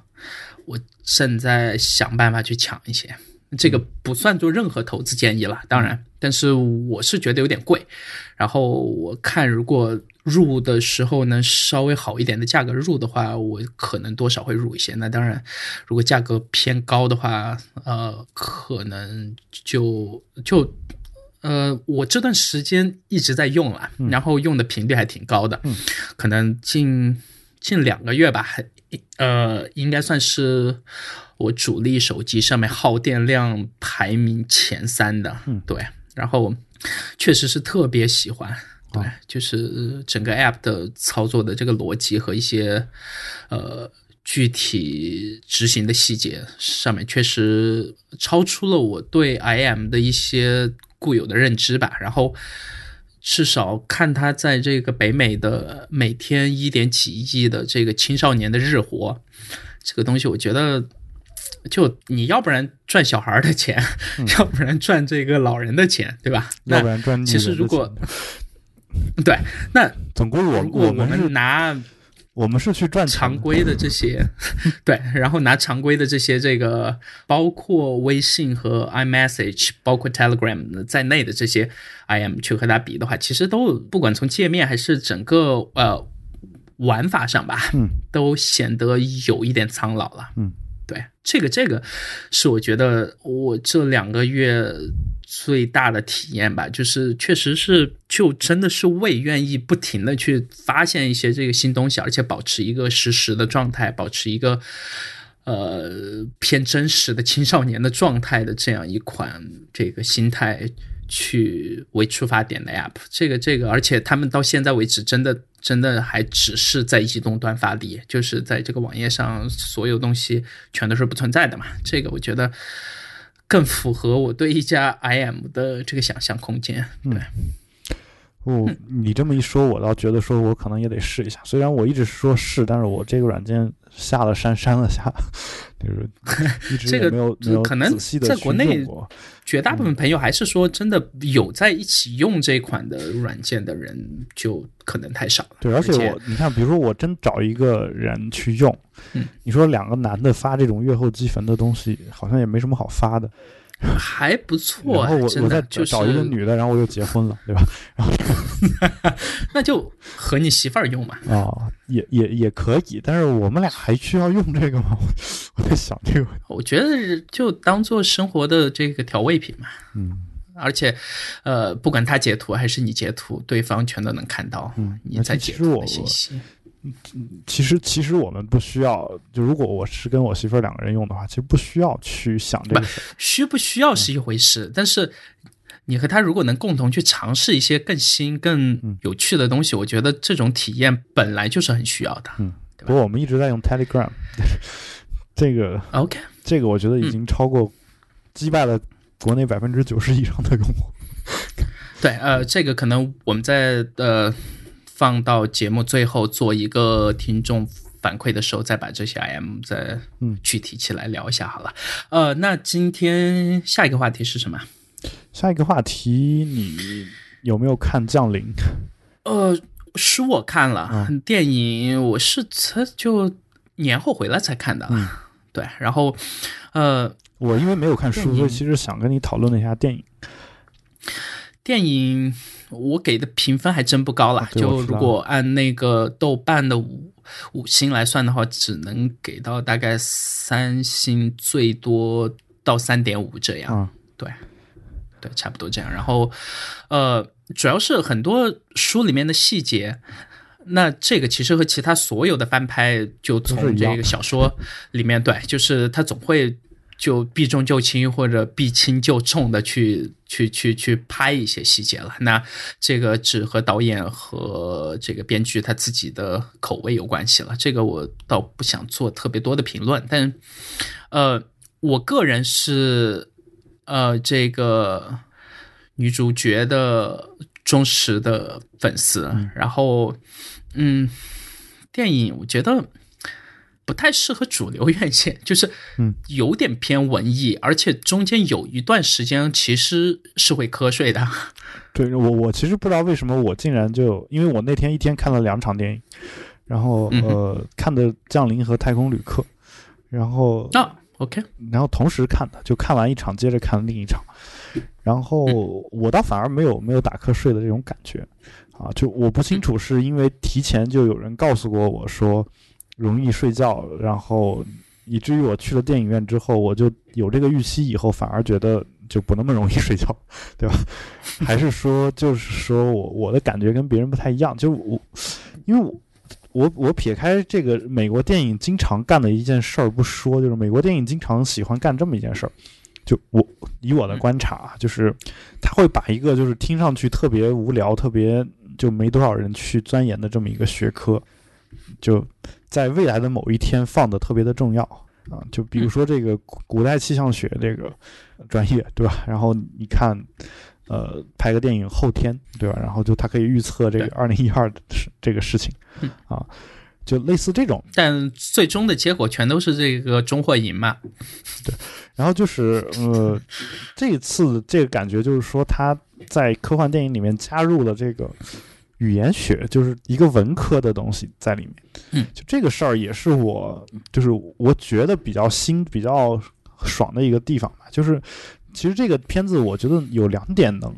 我正在想办法去抢一些。这个不算做任何投资建议了，当然，但是我是觉得有点贵。然后我看，如果入的时候呢，稍微好一点的价格入的话，我可能多少会入一些。那当然，如果价格偏高的话，呃，可能就就呃，我这段时间一直在用了，然后用的频率还挺高的，可能近近两个月吧，呃，应该算是。我主力手机上面耗电量排名前三的，嗯，对，然后确实是特别喜欢，对，就是整个 App 的操作的这个逻辑和一些呃具体执行的细节上面，确实超出了我对 IM 的一些固有的认知吧。然后至少看他在这个北美的每天一点几亿的这个青少年的日活，这个东西，我觉得。就你要不然赚小孩的钱，要不然赚这个老人的钱，对吧？要不然赚其实如果对，那总共我我们拿我们是去赚常规的这些，对，然后拿常规的这些这个，包括微信和 iMessage，包括 Telegram 在内的这些 IM 去和它比的话，其实都不管从界面还是整个呃玩法上吧，嗯，都显得有一点苍老了，嗯。对，这个这个是我觉得我这两个月最大的体验吧，就是确实是就真的是为愿意不停的去发现一些这个新东西，而且保持一个实时的状态，保持一个呃偏真实的青少年的状态的这样一款这个心态。去为出发点的 App，这个这个，而且他们到现在为止，真的真的还只是在移动端发力，就是在这个网页上，所有东西全都是不存在的嘛。这个我觉得更符合我对一家 IM 的这个想象空间。对，哦，你这么一说，我倒觉得说我可能也得试一下。虽然我一直说是，但是我这个软件下了删删了下，就是一直 这个没有没有可能在国内。绝大部分朋友还是说，真的有在一起用这款的软件的人，就可能太少了。对，而且我你看，比如说我真找一个人去用，嗯，你说两个男的发这种月后积分的东西，好像也没什么好发的。还不错，然后我我再找一个女的，然后我又结婚了，对吧？然后 那就和你媳妇儿用嘛。啊，也也也可以，但是我们俩还需要用这个吗？我在想这个。我觉得就当做生活的这个调味品嘛。嗯，而且，呃，不管他截图还是你截图，对方全都能看到你在截图的信息。其实，其实我们不需要。就如果我是跟我媳妇儿两个人用的话，其实不需要去想这个事。需不需要是一回事，但是你和他如果能共同去尝试一些更新、更有趣的东西，我觉得这种体验本来就是很需要的。嗯，不过我们一直在用 Telegram，这个 OK，这个我觉得已经超过击败了国内百分之九十以上的用户。对，呃，这个可能我们在呃。放到节目最后做一个听众反馈的时候，再把这些 IM 再嗯具体起来聊一下好了。呃，那今天下一个话题是什么？下一个话题，你有没有看《降临》？呃，书我看了，电影我是才就年后回来才看的。嗯，对。然后，呃，我因为没有看书，所以其实想跟你讨论一下电影。电影。我给的评分还真不高啦，就如果按那个豆瓣的五五星来算的话，只能给到大概三星，最多到三点五这样。对，对，差不多这样。然后，呃，主要是很多书里面的细节，那这个其实和其他所有的翻拍，就从这个小说里面，对，就是他总会。就避重就轻或者避轻就重的去去去去拍一些细节了，那这个只和导演和这个编剧他自己的口味有关系了。这个我倒不想做特别多的评论，但呃，我个人是呃这个女主角的忠实的粉丝，然后嗯，电影我觉得。不太适合主流院线，就是嗯，有点偏文艺，而且中间有一段时间其实是会瞌睡的。对我，我其实不知道为什么我竟然就，因为我那天一天看了两场电影，然后呃，看的《降临》和《太空旅客》，然后啊，OK，然后同时看的，就看完一场接着看另一场，然后我倒反而没有没有打瞌睡的这种感觉。啊，就我不清楚是因为提前就有人告诉过我说。容易睡觉，然后以至于我去了电影院之后，我就有这个预期，以后反而觉得就不那么容易睡觉，对吧？还是说，就是说我我的感觉跟别人不太一样，就我，因为我我我撇开这个美国电影经常干的一件事儿不说，就是美国电影经常喜欢干这么一件事儿，就我以我的观察，就是他会把一个就是听上去特别无聊、特别就没多少人去钻研的这么一个学科，就在未来的某一天放的特别的重要啊。就比如说这个古代气象学这个专业，对吧？然后你看，呃，拍个电影后天，对吧？然后就它可以预测这个二零一二的事这个事情啊。就类似这种，但最终的结果全都是这个中或赢嘛。对，然后就是呃，这次这个感觉就是说他在科幻电影里面加入了这个语言学，就是一个文科的东西在里面。嗯，就这个事儿也是我就是我觉得比较新、比较爽的一个地方吧。就是其实这个片子我觉得有两点能，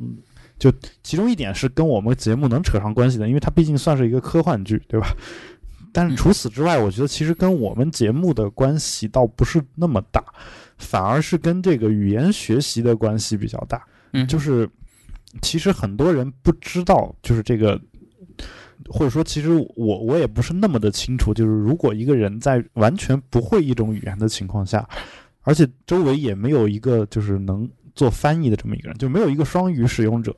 就其中一点是跟我们节目能扯上关系的，因为它毕竟算是一个科幻剧，对吧？但是除此之外，我觉得其实跟我们节目的关系倒不是那么大，反而是跟这个语言学习的关系比较大。嗯，就是其实很多人不知道，就是这个，或者说其实我我也不是那么的清楚，就是如果一个人在完全不会一种语言的情况下，而且周围也没有一个就是能做翻译的这么一个人，就没有一个双语使用者。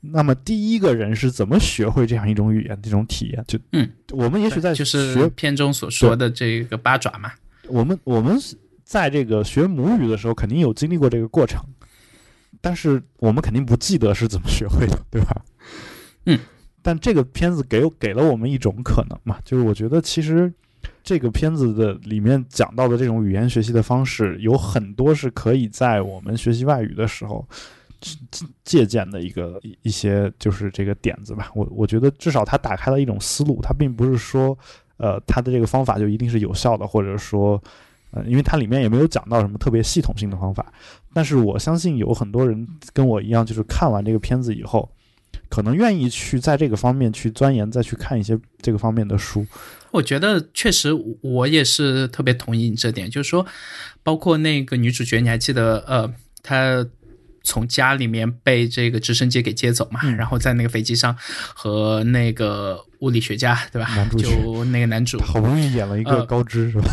那么第一个人是怎么学会这样一种语言？这种体验，就嗯，我们也许在就是片中所说的这个八爪嘛。我们我们在这个学母语的时候，肯定有经历过这个过程，但是我们肯定不记得是怎么学会的，对吧？嗯。但这个片子给给了我们一种可能嘛，就是我觉得其实这个片子的里面讲到的这种语言学习的方式，有很多是可以在我们学习外语的时候。借鉴的一个一些就是这个点子吧，我我觉得至少它打开了一种思路，它并不是说，呃，它的这个方法就一定是有效的，或者说，呃，因为它里面也没有讲到什么特别系统性的方法，但是我相信有很多人跟我一样，就是看完这个片子以后，可能愿意去在这个方面去钻研，再去看一些这个方面的书。我觉得确实，我也是特别同意你这点，就是说，包括那个女主角，你还记得，呃，她。从家里面被这个直升机给接走嘛，然后在那个飞机上和那个物理学家，对吧？就那个男主好不容易演了一个高知是吧？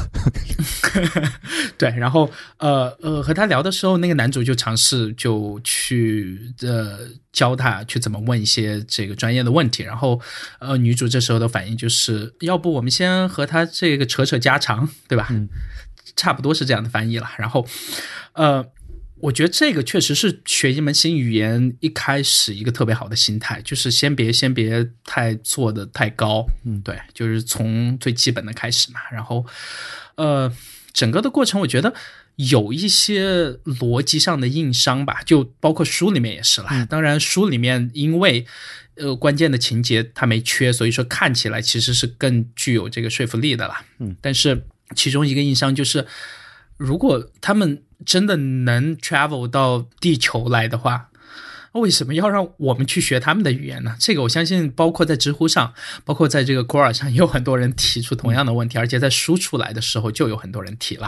对，然后呃呃和他聊的时候，那个男主就尝试就去呃教他去怎么问一些这个专业的问题，然后呃女主这时候的反应就是要不我们先和他这个扯扯家常，对吧？嗯，差不多是这样的翻译了，然后呃。我觉得这个确实是学一门新语言一开始一个特别好的心态，就是先别先别太做的太高，嗯，对，就是从最基本的开始嘛。然后，呃，整个的过程我觉得有一些逻辑上的硬伤吧，就包括书里面也是啦。当然，书里面因为呃关键的情节它没缺，所以说看起来其实是更具有这个说服力的啦。嗯，但是其中一个硬伤就是，如果他们。真的能 travel 到地球来的话，为什么要让我们去学他们的语言呢？这个我相信，包括在知乎上，包括在这个 Quora 上，也有很多人提出同样的问题，而且在输出来的时候就有很多人提了。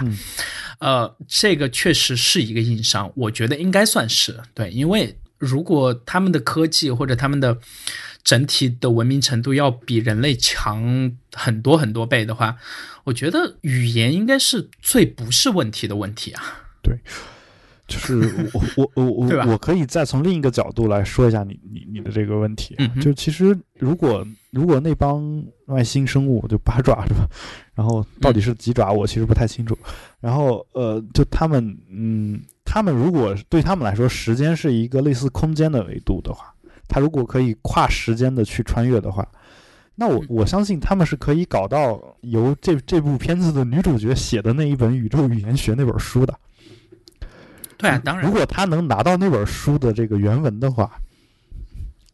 呃，这个确实是一个硬伤，我觉得应该算是对，因为如果他们的科技或者他们的整体的文明程度要比人类强很多很多倍的话，我觉得语言应该是最不是问题的问题啊。对，就是 我我我我我可以再从另一个角度来说一下你你你的这个问题。就其实如果如果那帮外星生物就八爪是吧？然后到底是几爪，我其实不太清楚。然后呃，就他们嗯，他们如果对他们来说，时间是一个类似空间的维度的话，他如果可以跨时间的去穿越的话，那我我相信他们是可以搞到由这这部片子的女主角写的那一本宇宙语言学那本书的。对啊，当然，如果他能拿到那本书的这个原文的话，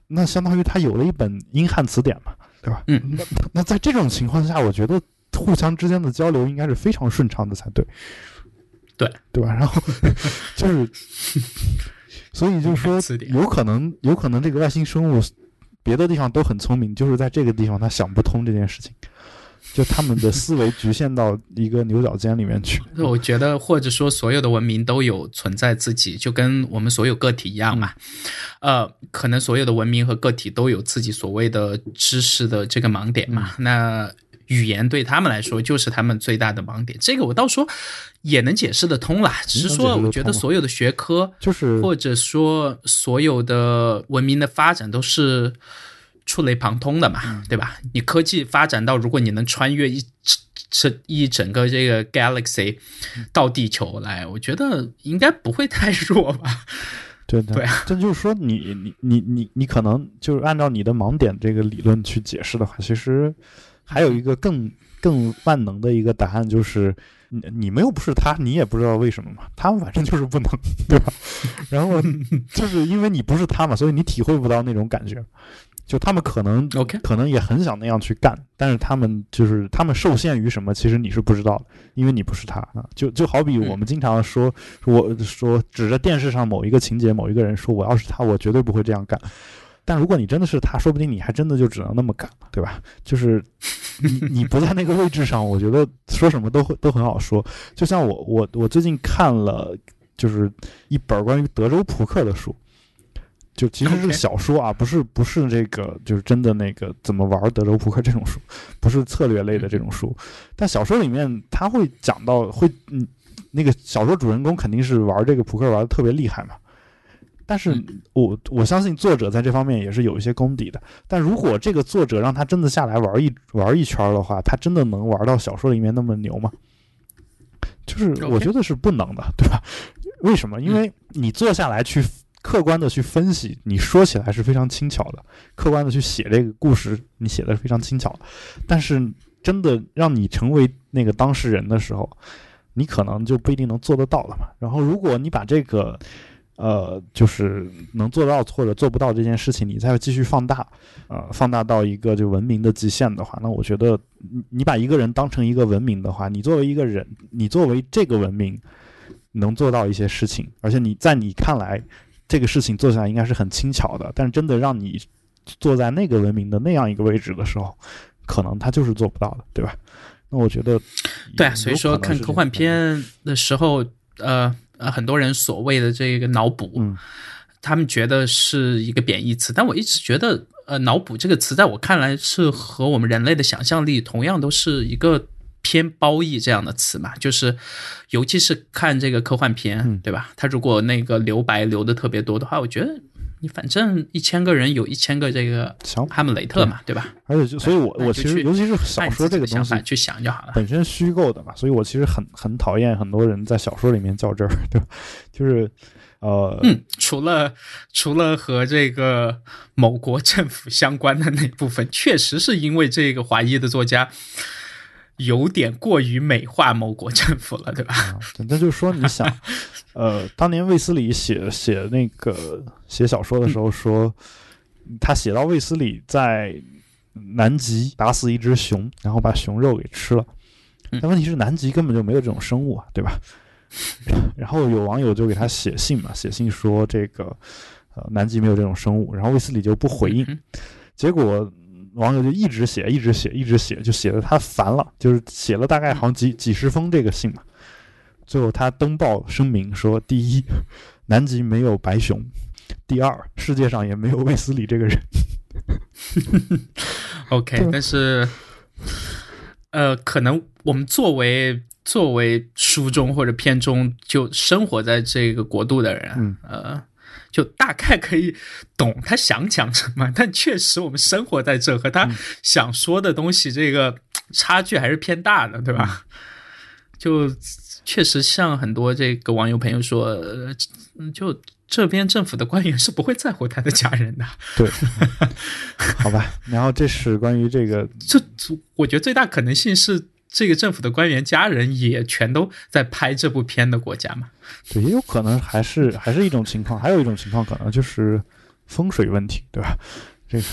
那相当于他有了一本英汉词典嘛，对吧？嗯，那那在这种情况下，我觉得互相之间的交流应该是非常顺畅的才对，对对吧？然后 就是，所以就是说，有可能有可能这个外星生物别的地方都很聪明，就是在这个地方他想不通这件事情。就他们的思维局限到一个牛角尖里面去。我觉得，或者说，所有的文明都有存在自己，就跟我们所有个体一样嘛。呃，可能所有的文明和个体都有自己所谓的知识的这个盲点嘛。那语言对他们来说就是他们最大的盲点。这个我倒说也能解释得通啦。只是说，我觉得所有的学科，就是或者说所有的文明的发展都是。触类旁通的嘛，对吧？你科技发展到，如果你能穿越一这一整个这个 galaxy 到地球来，我觉得应该不会太弱吧？对对啊，这就是说，你你你你你可能就是按照你的盲点这个理论去解释的话，其实还有一个更更万能的一个答案，就是你你们又不是他，你也不知道为什么嘛，他们反正就是不能，对吧？然后就是因为你不是他嘛，所以你体会不到那种感觉。就他们可能，OK，可能也很想那样去干，但是他们就是他们受限于什么，其实你是不知道的，因为你不是他啊。就就好比我们经常说，我说指着电视上某一个情节、某一个人说，我要是他，我绝对不会这样干。但如果你真的是他，说不定你还真的就只能那么干，对吧？就是你 你不在那个位置上，我觉得说什么都会都很好说。就像我我我最近看了就是一本关于德州扑克的书。就其实是小说啊，不是不是这个，就是真的那个怎么玩德州扑克这种书，不是策略类的这种书。但小说里面他会讲到，会嗯，那个小说主人公肯定是玩这个扑克玩的特别厉害嘛。但是我我相信作者在这方面也是有一些功底的。但如果这个作者让他真的下来玩一玩一圈的话，他真的能玩到小说里面那么牛吗？就是我觉得是不能的，对吧？为什么？因为你坐下来去。客观的去分析，你说起来是非常轻巧的；客观的去写这个故事，你写的是非常轻巧。但是，真的让你成为那个当事人的时候，你可能就不一定能做得到了嘛。然后，如果你把这个，呃，就是能做到或者做不到这件事情，你再继续放大，呃，放大到一个就文明的极限的话，那我觉得，你你把一个人当成一个文明的话，你作为一个人，你作为这个文明能做到一些事情，而且你在你看来。这个事情做起来应该是很轻巧的，但是真的让你坐在那个文明的那样一个位置的时候，可能他就是做不到的，对吧？那我觉得，对啊，所以说看科幻片的时候，呃呃，很多人所谓的这个脑补，他们觉得是一个贬义词，但我一直觉得，呃，脑补这个词在我看来是和我们人类的想象力同样都是一个。偏褒义这样的词嘛，就是，尤其是看这个科幻片，对吧？他如果那个留白留的特别多的话，我觉得你反正一千个人有一千个这个哈姆雷特嘛，对吧？而且就所以，我我其实尤其是小说这个东西去想就好了，本身虚构的嘛，所以我其实很很讨厌很多人在小说里面较真儿，对吧？就是呃，嗯，除了除了和这个某国政府相关的那部分，确实是因为这个华裔的作家。有点过于美化某国政府了，对吧？那就是说，你想，呃，当年卫斯理写写那个写小说的时候，说他写到卫斯理在南极打死一只熊，然后把熊肉给吃了。但问题是，南极根本就没有这种生物啊，对吧？然后有网友就给他写信嘛，写信说这个呃南极没有这种生物，然后卫斯理就不回应，结果。网友就一直写，一直写，一直写，就写的他烦了，就是写了大概好像几几十封这个信嘛。最后他登报声明说：第一，南极没有白熊；第二，世界上也没有卫斯理这个人。OK，但是，呃，可能我们作为作为书中或者片中就生活在这个国度的人，嗯呃。就大概可以懂他想讲什么，但确实我们生活在这，和他想说的东西这个差距还是偏大的，对吧？就确实像很多这个网友朋友说，就这边政府的官员是不会在乎他的家人的。对，好吧。然后这是关于这个，这我觉得最大可能性是。这个政府的官员家人也全都在拍这部片的国家嘛？对，也有可能还是还是一种情况，还有一种情况可能就是风水问题，对吧？这个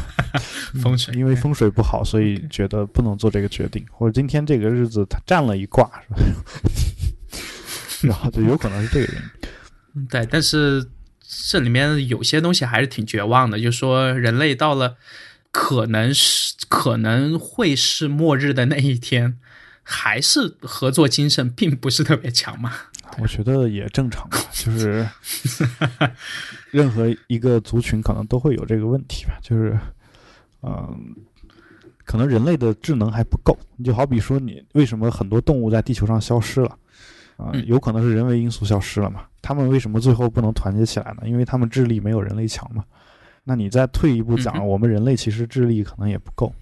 风水，因为风水不好，所以觉得不能做这个决定，或者今天这个日子他占了一卦，是吧？然后就有可能是这个原因。对，但是这里面有些东西还是挺绝望的，就是说人类到了。可能是可能会是末日的那一天，还是合作精神并不是特别强嘛？我觉得也正常吧，就是 任何一个族群可能都会有这个问题吧，就是嗯，可能人类的智能还不够。你就好比说，你为什么很多动物在地球上消失了啊？有可能是人为因素消失了嘛？他们为什么最后不能团结起来呢？因为他们智力没有人类强嘛。那你再退一步讲，我们人类其实智力可能也不够，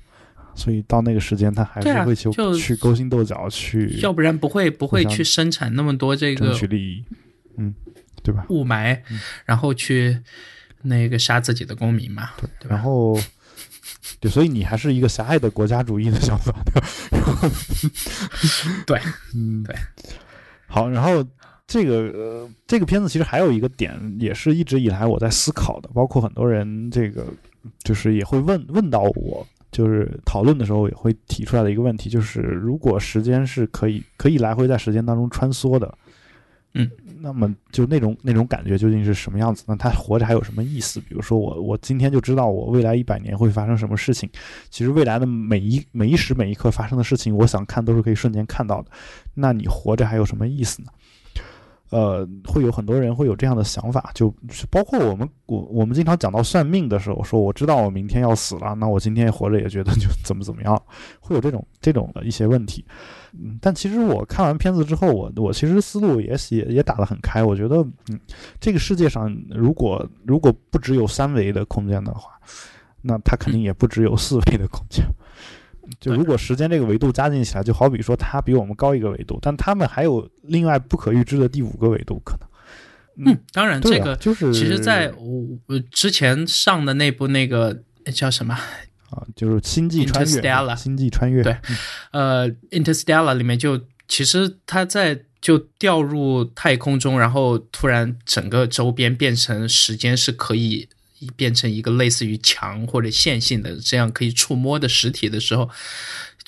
所以到那个时间，他还是会去去勾心斗角，去要不然不会不会去生产那么多这个争取利益，嗯，对吧？雾霾，然后去那个杀自己的公民嘛，对，然后。对，所以你还是一个狭隘的国家主义的想法，对，嗯，对。好，然后这个呃，这个片子其实还有一个点，也是一直以来我在思考的，包括很多人这个就是也会问问到我，就是讨论的时候也会提出来的一个问题，就是如果时间是可以可以来回在时间当中穿梭的。嗯，那么就那种那种感觉究竟是什么样子？那他活着还有什么意思？比如说我我今天就知道我未来一百年会发生什么事情，其实未来的每一每一时每一刻发生的事情，我想看都是可以瞬间看到的。那你活着还有什么意思呢？呃，会有很多人会有这样的想法，就包括我们我我们经常讲到算命的时候，说我知道我明天要死了，那我今天活着也觉得就怎么怎么样，会有这种这种的一些问题。嗯，但其实我看完片子之后，我我其实思路也也也打得很开。我觉得，嗯，这个世界上如果如果不只有三维的空间的话，那它肯定也不只有四维的空间。就如果时间这个维度加进起来，就好比说它比我们高一个维度，但他们还有另外不可预知的第五个维度可能。嗯，当然这个就是，其实在我之前上的那部那个叫什么啊，就是《星际穿越》。星际穿越。对，呃，《Interstellar》里面就其实它在就掉入太空中，然后突然整个周边变成时间是可以。变成一个类似于墙或者线性的这样可以触摸的实体的时候，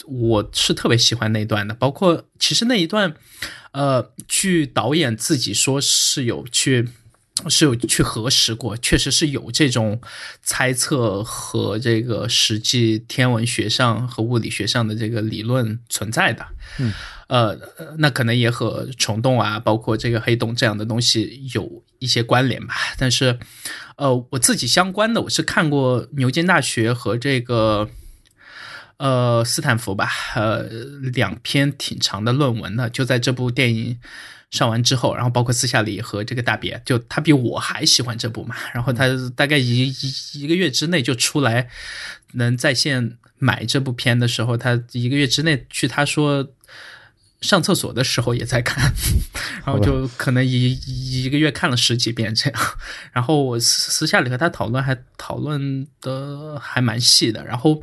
我是特别喜欢那段的。包括其实那一段，呃，据导演自己说是有去是有去核实过，确实是有这种猜测和这个实际天文学上和物理学上的这个理论存在的。嗯。呃，那可能也和虫洞啊，包括这个黑洞这样的东西有一些关联吧。但是，呃，我自己相关的，我是看过牛津大学和这个呃斯坦福吧，呃两篇挺长的论文的。就在这部电影上完之后，然后包括私下里和这个大别，就他比我还喜欢这部嘛。然后他大概一一一个月之内就出来能在线买这部片的时候，他一个月之内去他说。上厕所的时候也在看，然后就可能一一个月看了十几遍这样。然后我私私下里和他讨论，还讨论的还蛮细的。然后，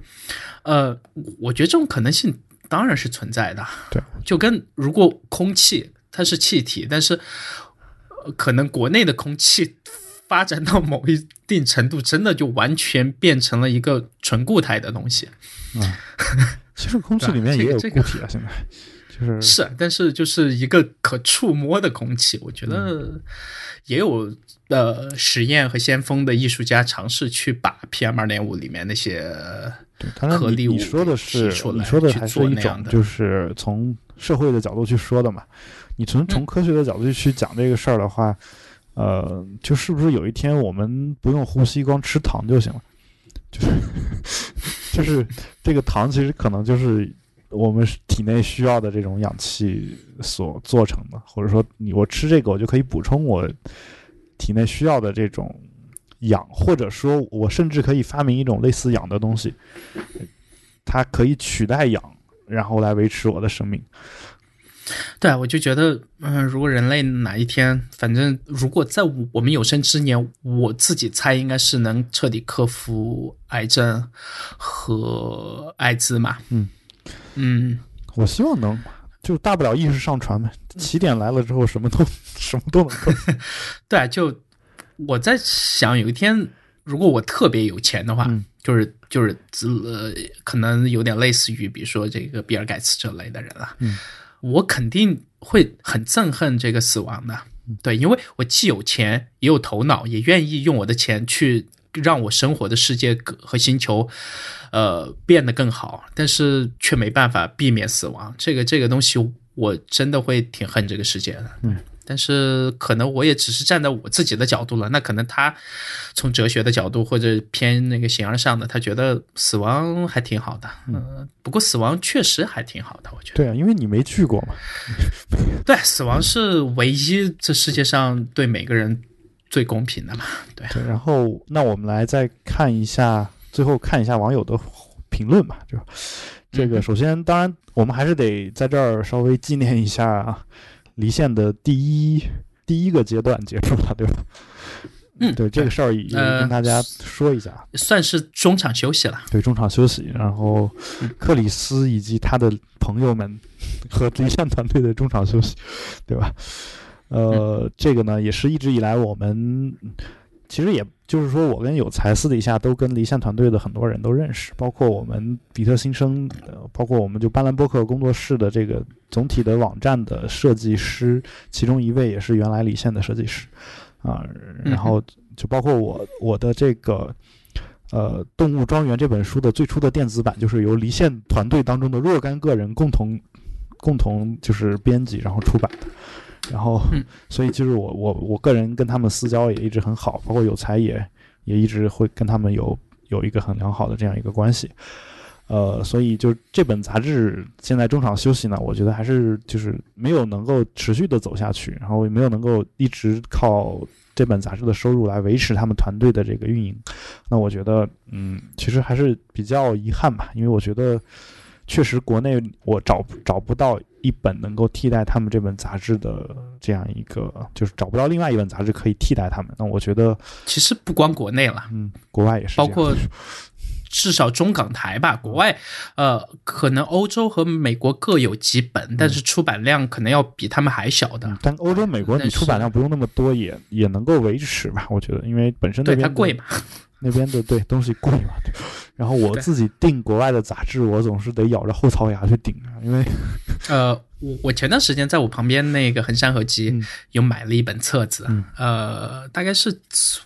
呃，我觉得这种可能性当然是存在的。对，就跟如果空气它是气体，但是可能国内的空气发展到某一定程度，真的就完全变成了一个纯固态的东西。嗯，其实空气里面也有固体啊，现在。就是是，但是就是一个可触摸的空气，我觉得也有呃实验和先锋的艺术家尝试去把 PM 二点五里面那些颗粒物你说的是你说的还是一种就是从社会的角度去说的嘛？你从从科学的角度去讲这个事儿的话，呃，就是不是有一天我们不用呼吸，光吃糖就行了？就是 就是这个糖其实可能就是。我们体内需要的这种氧气所做成的，或者说你我吃这个，我就可以补充我体内需要的这种氧，或者说我甚至可以发明一种类似氧的东西，它可以取代氧，然后来维持我的生命。对，我就觉得，嗯，如果人类哪一天，反正如果在我们有生之年，我自己猜应该是能彻底克服癌症和艾滋嘛，嗯。嗯，我希望能，就大不了意识上传呗。起点来了之后，什么都什么都能做。对，就我在想，有一天如果我特别有钱的话，就是就是呃，可能有点类似于，比如说这个比尔盖茨这类的人了。嗯，我肯定会很憎恨这个死亡的。对，因为我既有钱，也有头脑，也愿意用我的钱去。让我生活的世界和星球，呃，变得更好，但是却没办法避免死亡。这个这个东西，我真的会挺恨这个世界的。嗯，但是可能我也只是站在我自己的角度了。那可能他从哲学的角度或者偏那个形而上的，他觉得死亡还挺好的。嗯，不过死亡确实还挺好的，我觉得。对啊，因为你没去过嘛。对，死亡是唯一这世界上对每个人。最公平的嘛。对。对。然后，那我们来再看一下，最后看一下网友的评论吧。就这个，首先，当然，我们还是得在这儿稍微纪念一下离线的第一第一个阶段结束了，对吧？嗯，对这个事儿也跟大家说一下，算是中场休息了。对，中场休息。然后，克里斯以及他的朋友们和离线团队的中场休息，对吧？呃，这个呢，也是一直以来我们其实也就是说，我跟有才私底下都跟离线团队的很多人都认识，包括我们比特新生，包括我们就斑斓播客工作室的这个总体的网站的设计师，其中一位也是原来离线的设计师。啊，然后就包括我我的这个呃《动物庄园》这本书的最初的电子版，就是由离线团队当中的若干个人共同共同就是编辑然后出版的。然后，所以就是我我我个人跟他们私交也一直很好，包括有才也也一直会跟他们有有一个很良好的这样一个关系。呃，所以就这本杂志现在中场休息呢，我觉得还是就是没有能够持续的走下去，然后也没有能够一直靠这本杂志的收入来维持他们团队的这个运营。那我觉得，嗯，其实还是比较遗憾吧，因为我觉得确实国内我找找不到一本能够替代他们这本杂志的这样一个，就是找不到另外一本杂志可以替代他们。那我觉得，其实不光国内了，嗯，国外也是，包括。至少中港台吧，国外，呃，可能欧洲和美国各有几本，但是出版量可能要比他们还小的。但欧洲、美国你出版量不用那么多，也也能够维持吧？我觉得，因为本身那边贵嘛，那边的对东西贵嘛。然后我自己订国外的杂志，我总是得咬着后槽牙去顶啊，因为，呃。我我前段时间在我旁边那个衡山合集有买了一本册子，呃，大概是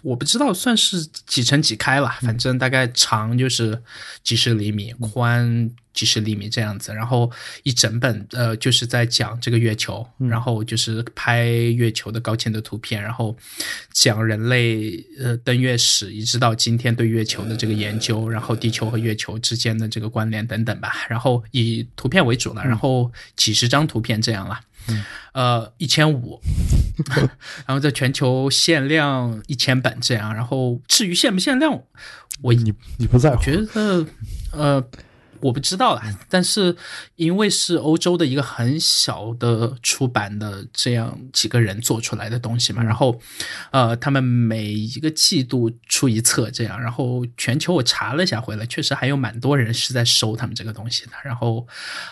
我不知道算是几乘几开了，反正大概长就是几十厘米，宽。几十厘米这样子，然后一整本呃就是在讲这个月球，然后就是拍月球的高清的图片，然后讲人类呃登月史一直到今天对月球的这个研究，然后地球和月球之间的这个关联等等吧，然后以图片为主了，然后几十张图片这样了，呃一千五，然后在全球限量一千本这样，然后至于限不限量，我你你不在乎？觉得呃。我不知道啦，但是因为是欧洲的一个很小的出版的这样几个人做出来的东西嘛，然后，呃，他们每一个季度出一册这样，然后全球我查了一下回来，确实还有蛮多人是在收他们这个东西的，然后，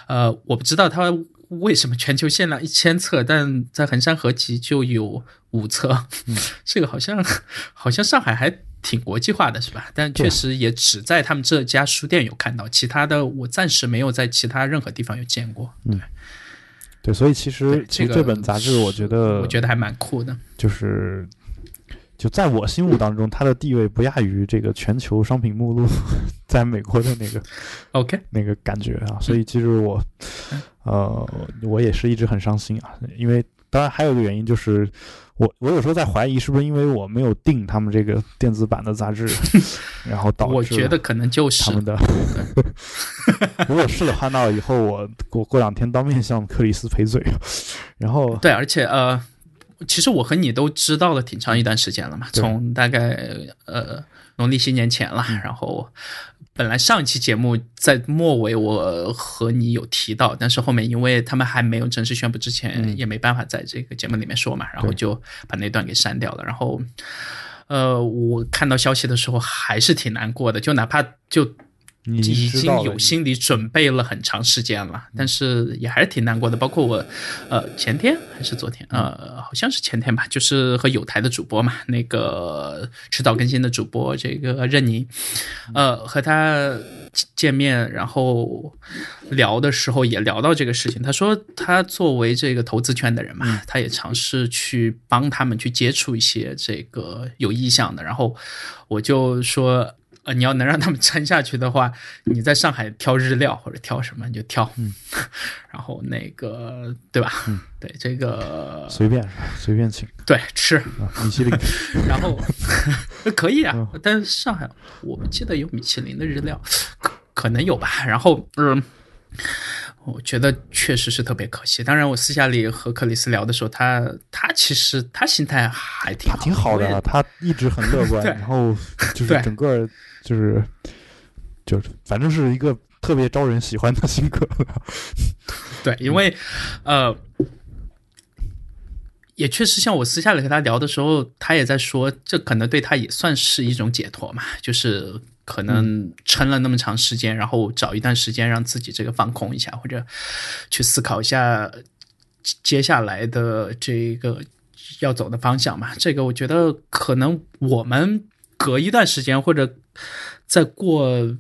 呃，我不知道他为什么全球限量一千册，但在衡山合集就有五册，这个好像好像上海还。挺国际化的是吧？但确实也只在他们这家书店有看到，其他的我暂时没有在其他任何地方有见过。对，对，所以其实其实这本杂志，我觉得我觉得还蛮酷的。就是就在我心目当中，它的地位不亚于这个全球商品目录在美国的那个 OK 那个感觉啊。所以其实我呃，我也是一直很伤心啊，因为当然还有一个原因就是。我我有时候在怀疑，是不是因为我没有订他们这个电子版的杂志，然后导致我觉得可能就是他们的。如果是的话，那以后我过过两天当面向克里斯赔罪。然后对，而且呃，其实我和你都知道了挺长一段时间了嘛，从大概呃农历新年前了，然后。本来上一期节目在末尾我和你有提到，但是后面因为他们还没有正式宣布之前，也没办法在这个节目里面说嘛，然后就把那段给删掉了。然后，呃，我看到消息的时候还是挺难过的，就哪怕就。已经有心理准备了很长时间了，但是也还是挺难过的。包括我，呃，前天还是昨天，呃，好像是前天吧，就是和有台的主播嘛，那个迟早更新的主播这个任宁，呃，和他见面，然后聊的时候也聊到这个事情。他说他作为这个投资圈的人嘛，他也尝试去帮他们去接触一些这个有意向的。然后我就说。呃，你要能让他们撑下去的话，你在上海挑日料或者挑什么你就挑，嗯，然后那个对吧？嗯，对，这个随便随便请，对，吃。米其林，然后 可以啊，但是上海我不记得有米其林的日料，可可能有吧？然后嗯，我觉得确实是特别可惜。当然，我私下里和克里斯聊的时候，他他其实他心态还挺挺好的，他一直很乐观，然后就是整个就是就是反正是一个特别招人喜欢的性格。对，因为呃，也确实像我私下里和他聊的时候，他也在说，这可能对他也算是一种解脱嘛，就是。可能撑了那么长时间，然后找一段时间让自己这个放空一下，或者去思考一下接下来的这个要走的方向嘛。这个我觉得可能我们隔一段时间，或者再过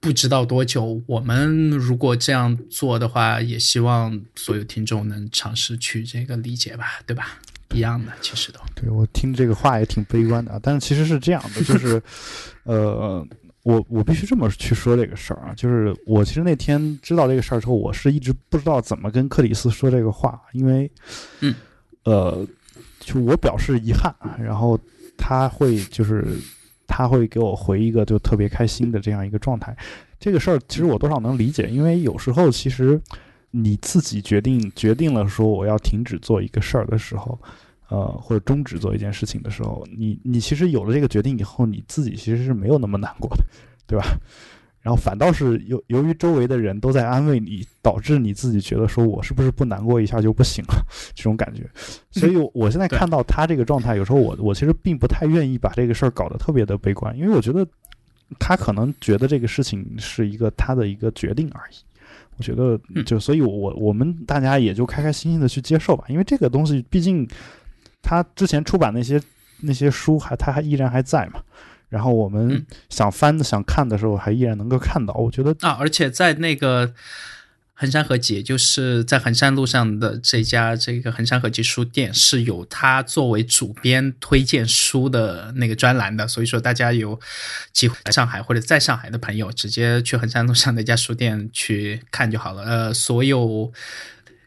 不知道多久，我们如果这样做的话，也希望所有听众能尝试去这个理解吧，对吧？一样的，其实都对我听这个话也挺悲观的啊，但是其实是这样的，就是 呃。我我必须这么去说这个事儿啊，就是我其实那天知道这个事儿之后，我是一直不知道怎么跟克里斯说这个话，因为，嗯，呃，就我表示遗憾，然后他会就是他会给我回一个就特别开心的这样一个状态。这个事儿其实我多少能理解，因为有时候其实你自己决定决定了说我要停止做一个事儿的时候。呃，或者终止做一件事情的时候，你你其实有了这个决定以后，你自己其实是没有那么难过的，对吧？然后反倒是由由于周围的人都在安慰你，导致你自己觉得说我是不是不难过一下就不行了这种感觉。所以我现在看到他这个状态，有时候我我其实并不太愿意把这个事儿搞得特别的悲观，因为我觉得他可能觉得这个事情是一个他的一个决定而已。我觉得就所以，我我们大家也就开开心心的去接受吧，因为这个东西毕竟。他之前出版那些那些书还他还依然还在嘛，然后我们想翻的想看的时候还依然能够看到。我觉得啊，而且在那个衡山合集，就是在衡山路上的这家这个衡山合集书店是有他作为主编推荐书的那个专栏的，所以说大家有机会来上海或者在上海的朋友，直接去衡山路上那家书店去看就好了。呃，所有。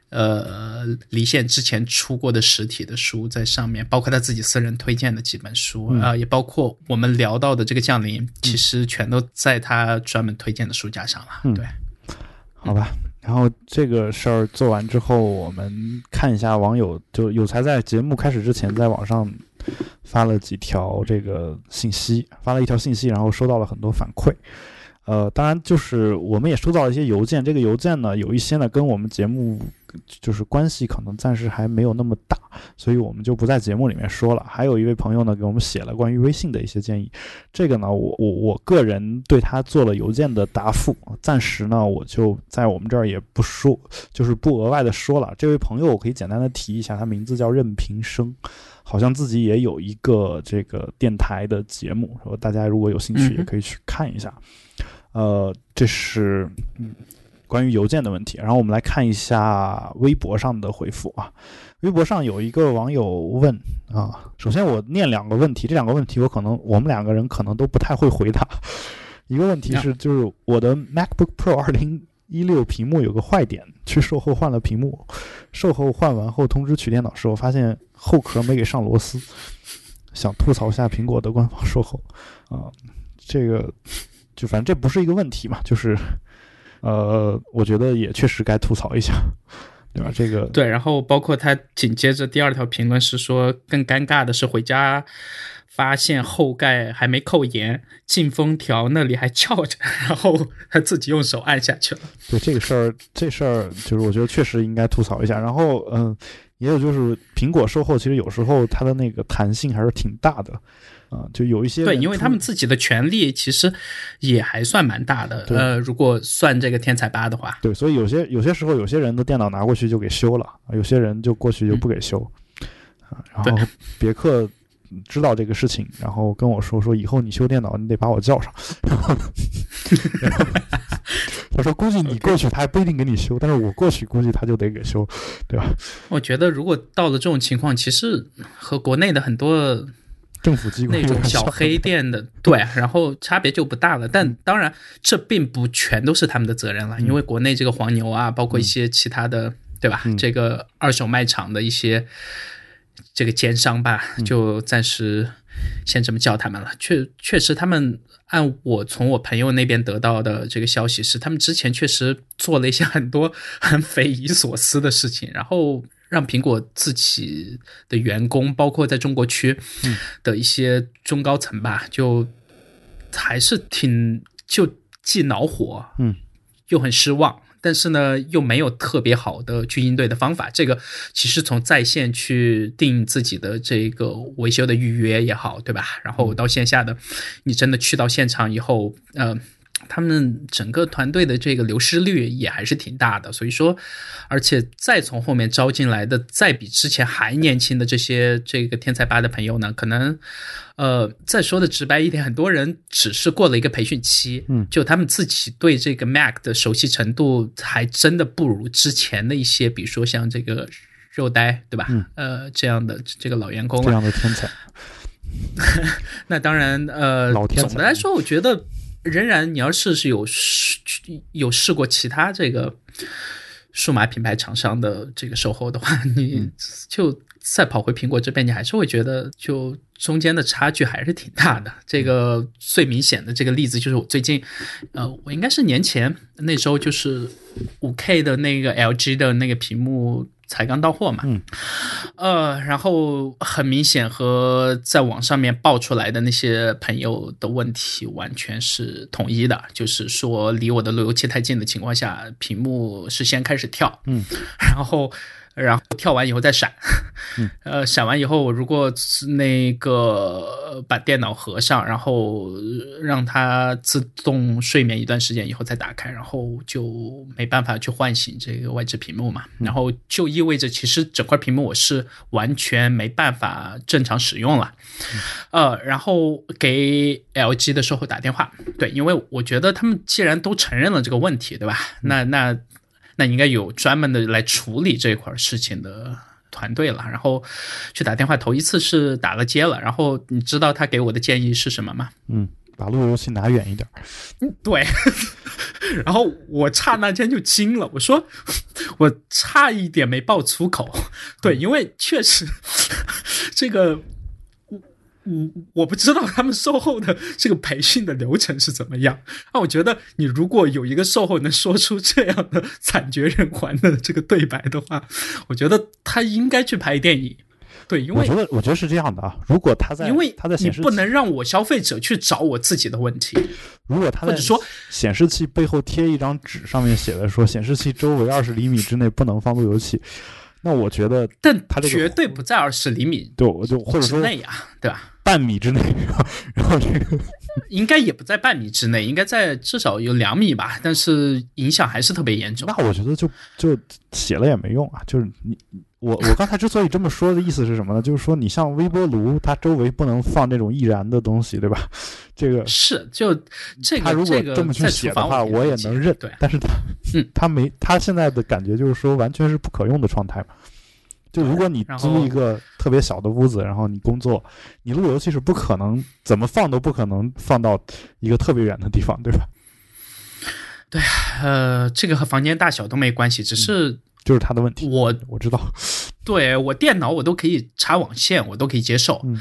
呃，离线之前出过的实体的书在上面，包括他自己私人推荐的几本书啊，也包括我们聊到的这个降临，其实全都在他专门推荐的书架上了。对，好吧。然后这个事儿做完之后，我们看一下网友，就有才在节目开始之前在网上发了几条这个信息，发了一条信息，然后收到了很多反馈。呃，当然就是我们也收到了一些邮件，这个邮件呢，有一些呢跟我们节目就是关系可能暂时还没有那么大，所以我们就不在节目里面说了。还有一位朋友呢给我们写了关于微信的一些建议，这个呢我我我个人对他做了邮件的答复，暂时呢我就在我们这儿也不说，就是不额外的说了。这位朋友我可以简单的提一下，他名字叫任平生，好像自己也有一个这个电台的节目，说大家如果有兴趣也可以去看一下。呃，这是嗯，关于邮件的问题。然后我们来看一下微博上的回复啊。微博上有一个网友问啊，首先我念两个问题，这两个问题我可能我们两个人可能都不太会回答。一个问题是，就是我的 MacBook Pro 二零一六屏幕有个坏点，去售后换了屏幕，售后换完后通知取电脑时，我发现后壳没给上螺丝，想吐槽一下苹果的官方售后啊，这个。就反正这不是一个问题嘛，就是，呃，我觉得也确实该吐槽一下，对吧？这个对，然后包括他紧接着第二条评论是说，更尴尬的是回家发现后盖还没扣严，进风条那里还翘着，然后他自己用手按下去了。对这个事儿，这事儿就是我觉得确实应该吐槽一下。然后，嗯，也有就是苹果售后其实有时候它的那个弹性还是挺大的。啊，就有一些对，因为他们自己的权利其实也还算蛮大的。呃，如果算这个天才吧的话，对，所以有些有些时候，有些人的电脑拿过去就给修了，有些人就过去就不给修。啊，然后别克知道这个事情，然后跟我说说，以后你修电脑，你得把我叫上。他说，估计你过去他还不一定给你修，但是我过去估计他就得给修，对吧？我觉得如果到了这种情况，其实和国内的很多。政府机关那种小黑店的，对，然后差别就不大了。但当然，这并不全都是他们的责任了，因为国内这个黄牛啊，包括一些其他的，对吧？这个二手卖场的一些这个奸商吧，就暂时先这么叫他们了。确确实，他们按我从我朋友那边得到的这个消息是，他们之前确实做了一些很多 很匪夷所思的事情，然后让苹果自己的员工，包括在中国区的一些中高层吧，就还是挺就既恼火，嗯，又很失望。但是呢，又没有特别好的去应对的方法。这个其实从在线去定自己的这个维修的预约也好，对吧？然后到线下的，你真的去到现场以后，呃。他们整个团队的这个流失率也还是挺大的，所以说，而且再从后面招进来的，再比之前还年轻的这些这个天才吧的朋友呢，可能，呃，再说的直白一点，很多人只是过了一个培训期，嗯，就他们自己对这个 Mac 的熟悉程度，还真的不如之前的一些，比如说像这个肉呆，对吧？嗯，呃，这样的这个老员工，这样的天才。那当然，呃，总的来说，我觉得。仍然，你要试试有试有试过其他这个数码品牌厂商的这个售后的话，你就再跑回苹果这边，你还是会觉得就中间的差距还是挺大的。这个最明显的这个例子就是我最近，呃，我应该是年前那时候就是五 K 的那个 LG 的那个屏幕。才刚到货嘛，嗯，呃，然后很明显和在网上面爆出来的那些朋友的问题完全是统一的，就是说离我的路由器太近的情况下，屏幕是先开始跳，嗯，然后。然后跳完以后再闪，呃，闪完以后，我如果那个把电脑合上，然后让它自动睡眠一段时间以后再打开，然后就没办法去唤醒这个外置屏幕嘛，然后就意味着其实整块屏幕我是完全没办法正常使用了，呃，然后给 LG 的售后打电话，对，因为我觉得他们既然都承认了这个问题，对吧？那那。那应该有专门的来处理这块事情的团队了，然后去打电话，头一次是打了接了，然后你知道他给我的建议是什么吗？嗯，把路由器拿远一点。嗯，对。然后我刹那间就惊了，我说我差一点没爆粗口。对，因为确实 这个。我我不知道他们售后的这个培训的流程是怎么样。那我觉得你如果有一个售后能说出这样的惨绝人寰的这个对白的话，我觉得他应该去拍电影。对，因为我觉得我觉得是这样的啊。如果他在，因为他在你不能让我消费者去找我自己的问题。如果他在说显示器背后贴一张纸，上面写的说显示器周围二十厘米之内不能放路由器。那我觉得，但他绝对不在二十厘米，对，我就或者说内呀，对吧？半米之内，然后这个应该也不在半米之内，应该在至少有两米吧。但是影响还是特别严重。那我觉得就就写了也没用啊。就是你我 我刚才之所以这么说的意思是什么呢？就是说你像微波炉，它周围不能放这种易燃的东西，对吧？这个是就这个他如果这么去写的话，我也能认。对，但是他嗯，他没他现在的感觉就是说完全是不可用的状态嘛。就如果你租一个特别小的屋子，然后你工作，你路由器是不可能怎么放都不可能放到一个特别远的地方，对吧？对，呃，这个和房间大小都没关系，只是就是他的问题。我我知道，对我电脑我都可以插网线，我都可以接受。嗯，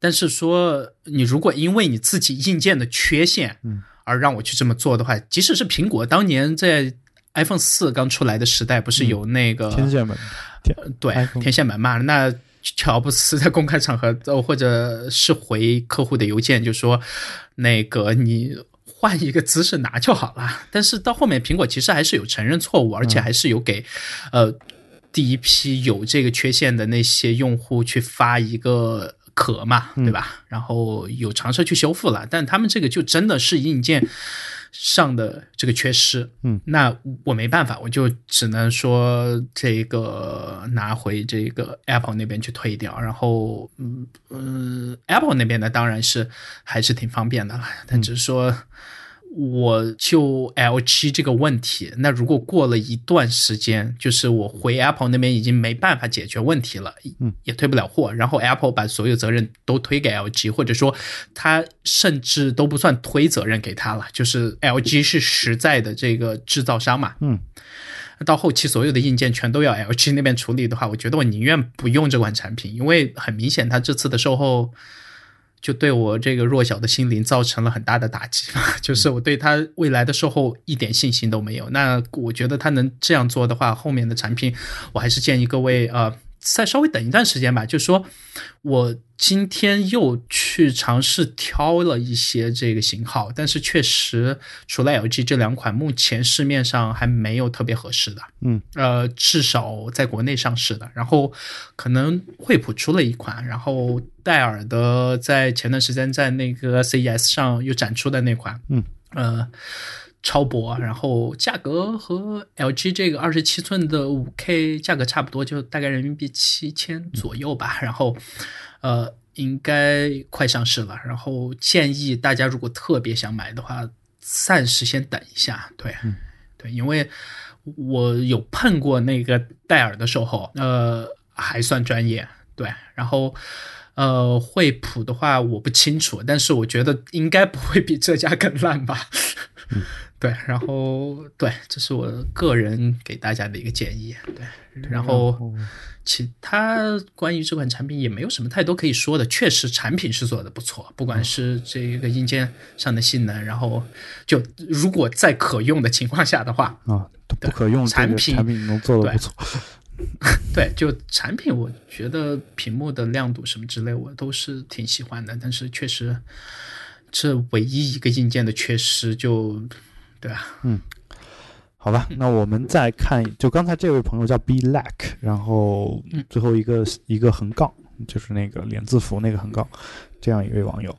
但是说你如果因为你自己硬件的缺陷，嗯，而让我去这么做的话，即使是苹果当年在 iPhone 四刚出来的时代，不是有那个天线门？对，天线门嘛，那乔布斯在公开场合，呃，或者是回客户的邮件，就说那个你换一个姿势拿就好了。但是到后面，苹果其实还是有承认错误，而且还是有给呃第一批有这个缺陷的那些用户去发一个壳嘛，对吧？然后有尝试去修复了，但他们这个就真的是硬件。上的这个缺失，嗯，那我没办法，我就只能说这个拿回这个 Apple 那边去退掉，然后，嗯嗯，Apple 那边呢，当然是还是挺方便的了，但只是说。我就 L 七这个问题，那如果过了一段时间，就是我回 Apple 那边已经没办法解决问题了，嗯，也退不了货，然后 Apple 把所有责任都推给 LG，或者说他甚至都不算推责任给他了，就是 LG 是实在的这个制造商嘛，嗯，到后期所有的硬件全都要 LG 那边处理的话，我觉得我宁愿不用这款产品，因为很明显它这次的售后就对我这个弱小的心灵造成了很大的打击，就是我对他未来的售后一点信心都没有。那我觉得他能这样做的话，后面的产品我还是建议各位啊。再稍微等一段时间吧，就是说我今天又去尝试挑了一些这个型号，但是确实除了 LG 这两款，目前市面上还没有特别合适的。嗯，呃，至少在国内上市的，然后可能惠普出了一款，然后戴尔的在前段时间在那个 CES 上又展出的那款，嗯，呃。超薄，然后价格和 LG 这个二十七寸的五 K 价格差不多，就大概人民币七千左右吧。然后，呃，应该快上市了。然后建议大家如果特别想买的话，暂时先等一下。对，对，因为我有碰过那个戴尔的售后，呃，还算专业。对，然后，呃，惠普的话我不清楚，但是我觉得应该不会比这家更烂吧。对，然后对，这是我个人给大家的一个建议。对，然后其他关于这款产品也没有什么太多可以说的。确实，产品是做的不错，不管是这个硬件上的性能，然后就如果在可用的情况下的话啊，不可用产品产品能做的不错。对，就产品，我觉得屏幕的亮度什么之类，我都是挺喜欢的。但是确实，这唯一一个硬件的缺失就。对啊，嗯，好吧，那我们再看，就刚才这位朋友叫 B Lack，然后最后一个一个横杠，就是那个连字符那个横杠，这样一位网友。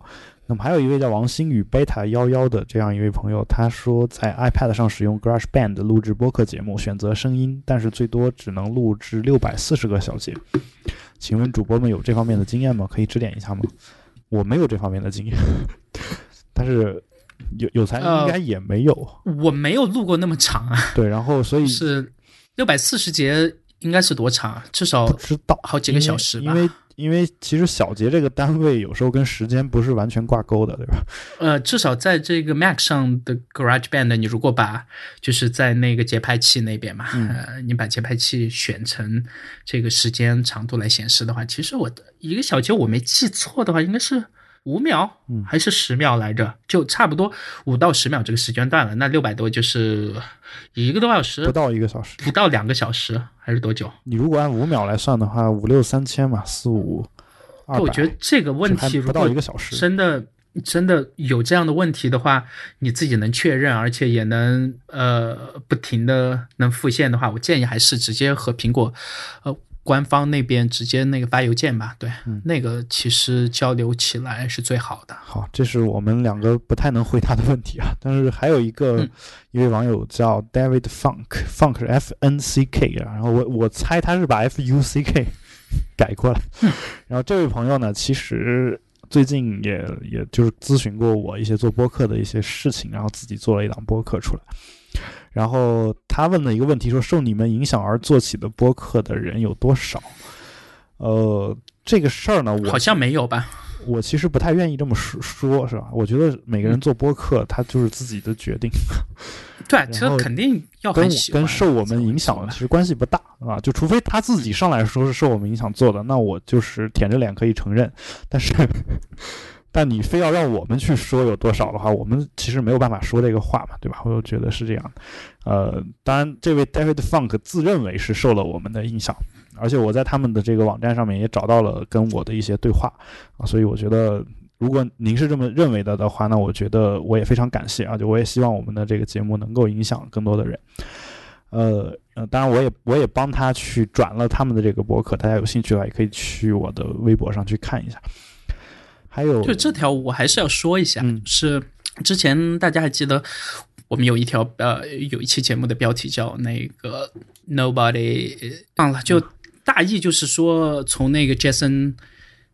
那么还有一位叫王新宇 Beta 幺幺的这样一位朋友，他说在 iPad 上使用 GarageBand 录制播客节目，选择声音，但是最多只能录制六百四十个小节。请问主播们有这方面的经验吗？可以指点一下吗？我没有这方面的经验，但是。有有才应该也没有，我没有录过那么长啊。对，然后所以是六百四十节，应该是多长？至少知道好几个小时吧。因为因为其实小节这个单位有时候跟时间不是完全挂钩的，对吧？呃，至少在这个 Mac 上的 GarageBand，你如果把就是在那个节拍器那边嘛，呃，你把节拍器选成这个时间长度来显示的话，其实我的一个小节我没记错的话，应该是。五秒，还是十秒来着？就差不多五到十秒这个时间段了。那六百多就是一个多小时，不到一个小时，不到两个小时，还是多久？你如果按五秒来算的话，五六三千嘛，四五二我觉得这个问题不到一个小时，真的真的有这样的问题的话，你自己能确认，而且也能呃不停的能复现的话，我建议还是直接和苹果呃。官方那边直接那个发邮件吧，对，那个其实交流起来是最好的。好，这是我们两个不太能回答的问题啊。但是还有一个一位网友叫 David Funk，Funk 是 F N C K 啊，然后我我猜他是把 F U C K 改过来。然后这位朋友呢，其实最近也也就是咨询过我一些做播客的一些事情，然后自己做了一档播客出来。然后他问了一个问题，说受你们影响而做起的播客的人有多少？呃，这个事儿呢，我好像没有吧。我其实不太愿意这么说，说是吧？我觉得每个人做播客，他就是自己的决定。对，其实肯定要跟跟受我们影响其实关系不大啊。就除非他自己上来说是受我们影响做的，那我就是舔着脸可以承认。但是。但你非要让我们去说有多少的话，我们其实没有办法说这个话嘛，对吧？我就觉得是这样。呃，当然，这位 David Funk 自认为是受了我们的影响，而且我在他们的这个网站上面也找到了跟我的一些对话啊，所以我觉得，如果您是这么认为的的话，那我觉得我也非常感谢啊，就我也希望我们的这个节目能够影响更多的人。呃呃，当然，我也我也帮他去转了他们的这个博客，大家有兴趣的话，也可以去我的微博上去看一下。还有，就这条我还是要说一下，是之前大家还记得我们有一条呃有一期节目的标题叫那个 Nobody 忘了，就大意就是说从那个 Jason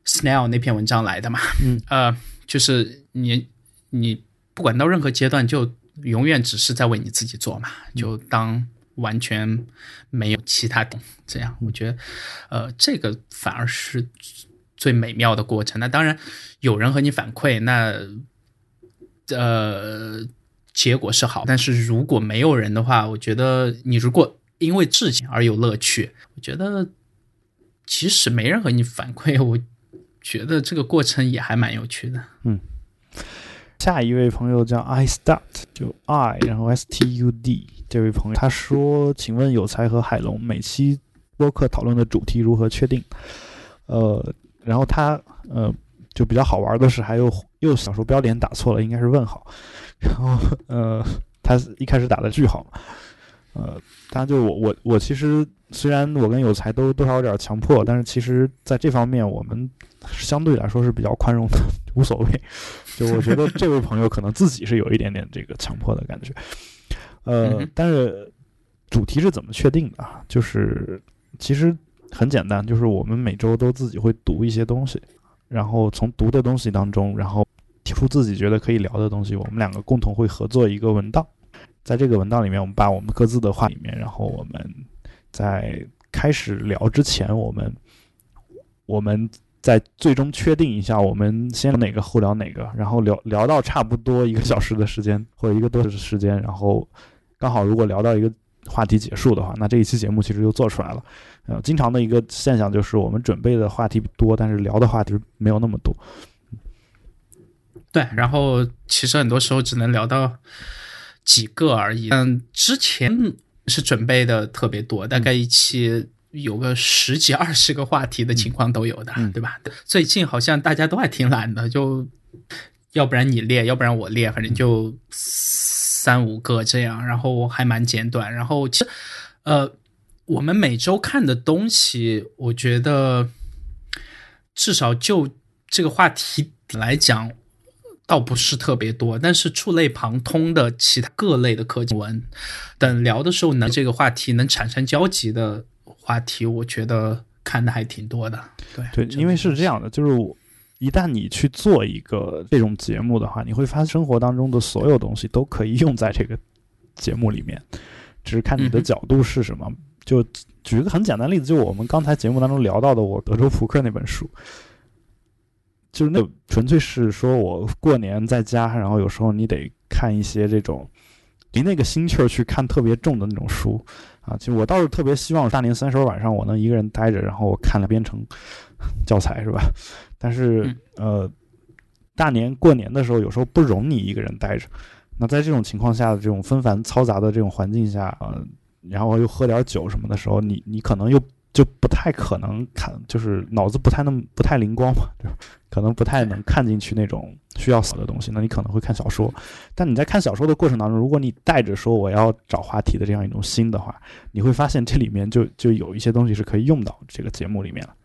Snell 那篇文章来的嘛，嗯。呃，就是你你不管到任何阶段，就永远只是在为你自己做嘛，就当完全没有其他这样，我觉得呃这个反而是。最美妙的过程。那当然，有人和你反馈，那呃，结果是好。但是如果没有人的话，我觉得你如果因为事情而有乐趣。我觉得，即使没人和你反馈，我觉得这个过程也还蛮有趣的。嗯，下一位朋友叫 I start，就 I 然后 S T U D 这位朋友他说：“请问有才和海龙每期播客讨论的主题如何确定？”呃，然后他呃。就比较好玩的是，还有又小说标点打错了，应该是问号。然后呃，他一开始打的句号，呃，当然就我我我其实虽然我跟有才都多少有点强迫，但是其实在这方面我们相对来说是比较宽容的，无所谓。就我觉得这位朋友可能自己是有一点点这个强迫的感觉。呃，但是主题是怎么确定的？就是其实很简单，就是我们每周都自己会读一些东西。然后从读的东西当中，然后提出自己觉得可以聊的东西，我们两个共同会合作一个文档，在这个文档里面，我们把我们各自的话里面，然后我们在开始聊之前，我们我们在最终确定一下，我们先哪个后聊哪个，然后聊聊到差不多一个小时的时间或者一个多小时时间，然后刚好如果聊到一个话题结束的话，那这一期节目其实就做出来了。呃，经常的一个现象就是我们准备的话题多，但是聊的话题没有那么多。对，然后其实很多时候只能聊到几个而已。嗯，之前是准备的特别多，大概一期有个十几二十个话题的情况都有的，对吧？最近好像大家都还挺懒的，就要不然你列，要不然我列，反正就三五个这样，然后还蛮简短。然后其实，呃。我们每周看的东西，我觉得至少就这个话题来讲，倒不是特别多。但是触类旁通的其他各类的科技文，等聊的时候，能这个话题能产生交集的话题，我觉得看的还挺多的。对对，因为是这样的，就是一旦你去做一个这种节目的话，你会发现生活当中的所有东西都可以用在这个节目里面，只是看你的角度是什么。就举一个很简单例子，就我们刚才节目当中聊到的我德州扑克那本书，就是那纯粹是说我过年在家，然后有时候你得看一些这种离那个心气儿去看特别重的那种书啊。其实我倒是特别希望大年三十晚上我能一个人待着，然后我看了编程教材是吧？但是呃，大年过年的时候有时候不容你一个人待着。那在这种情况下的这种纷繁嘈杂的这种环境下，呃。然后又喝点酒什么的时候，你你可能又就不太可能看，就是脑子不太那么不太灵光嘛，对吧？可能不太能看进去那种需要死的东西。那你可能会看小说，但你在看小说的过程当中，如果你带着说我要找话题的这样一种心的话，你会发现这里面就就有一些东西是可以用到这个节目里面了。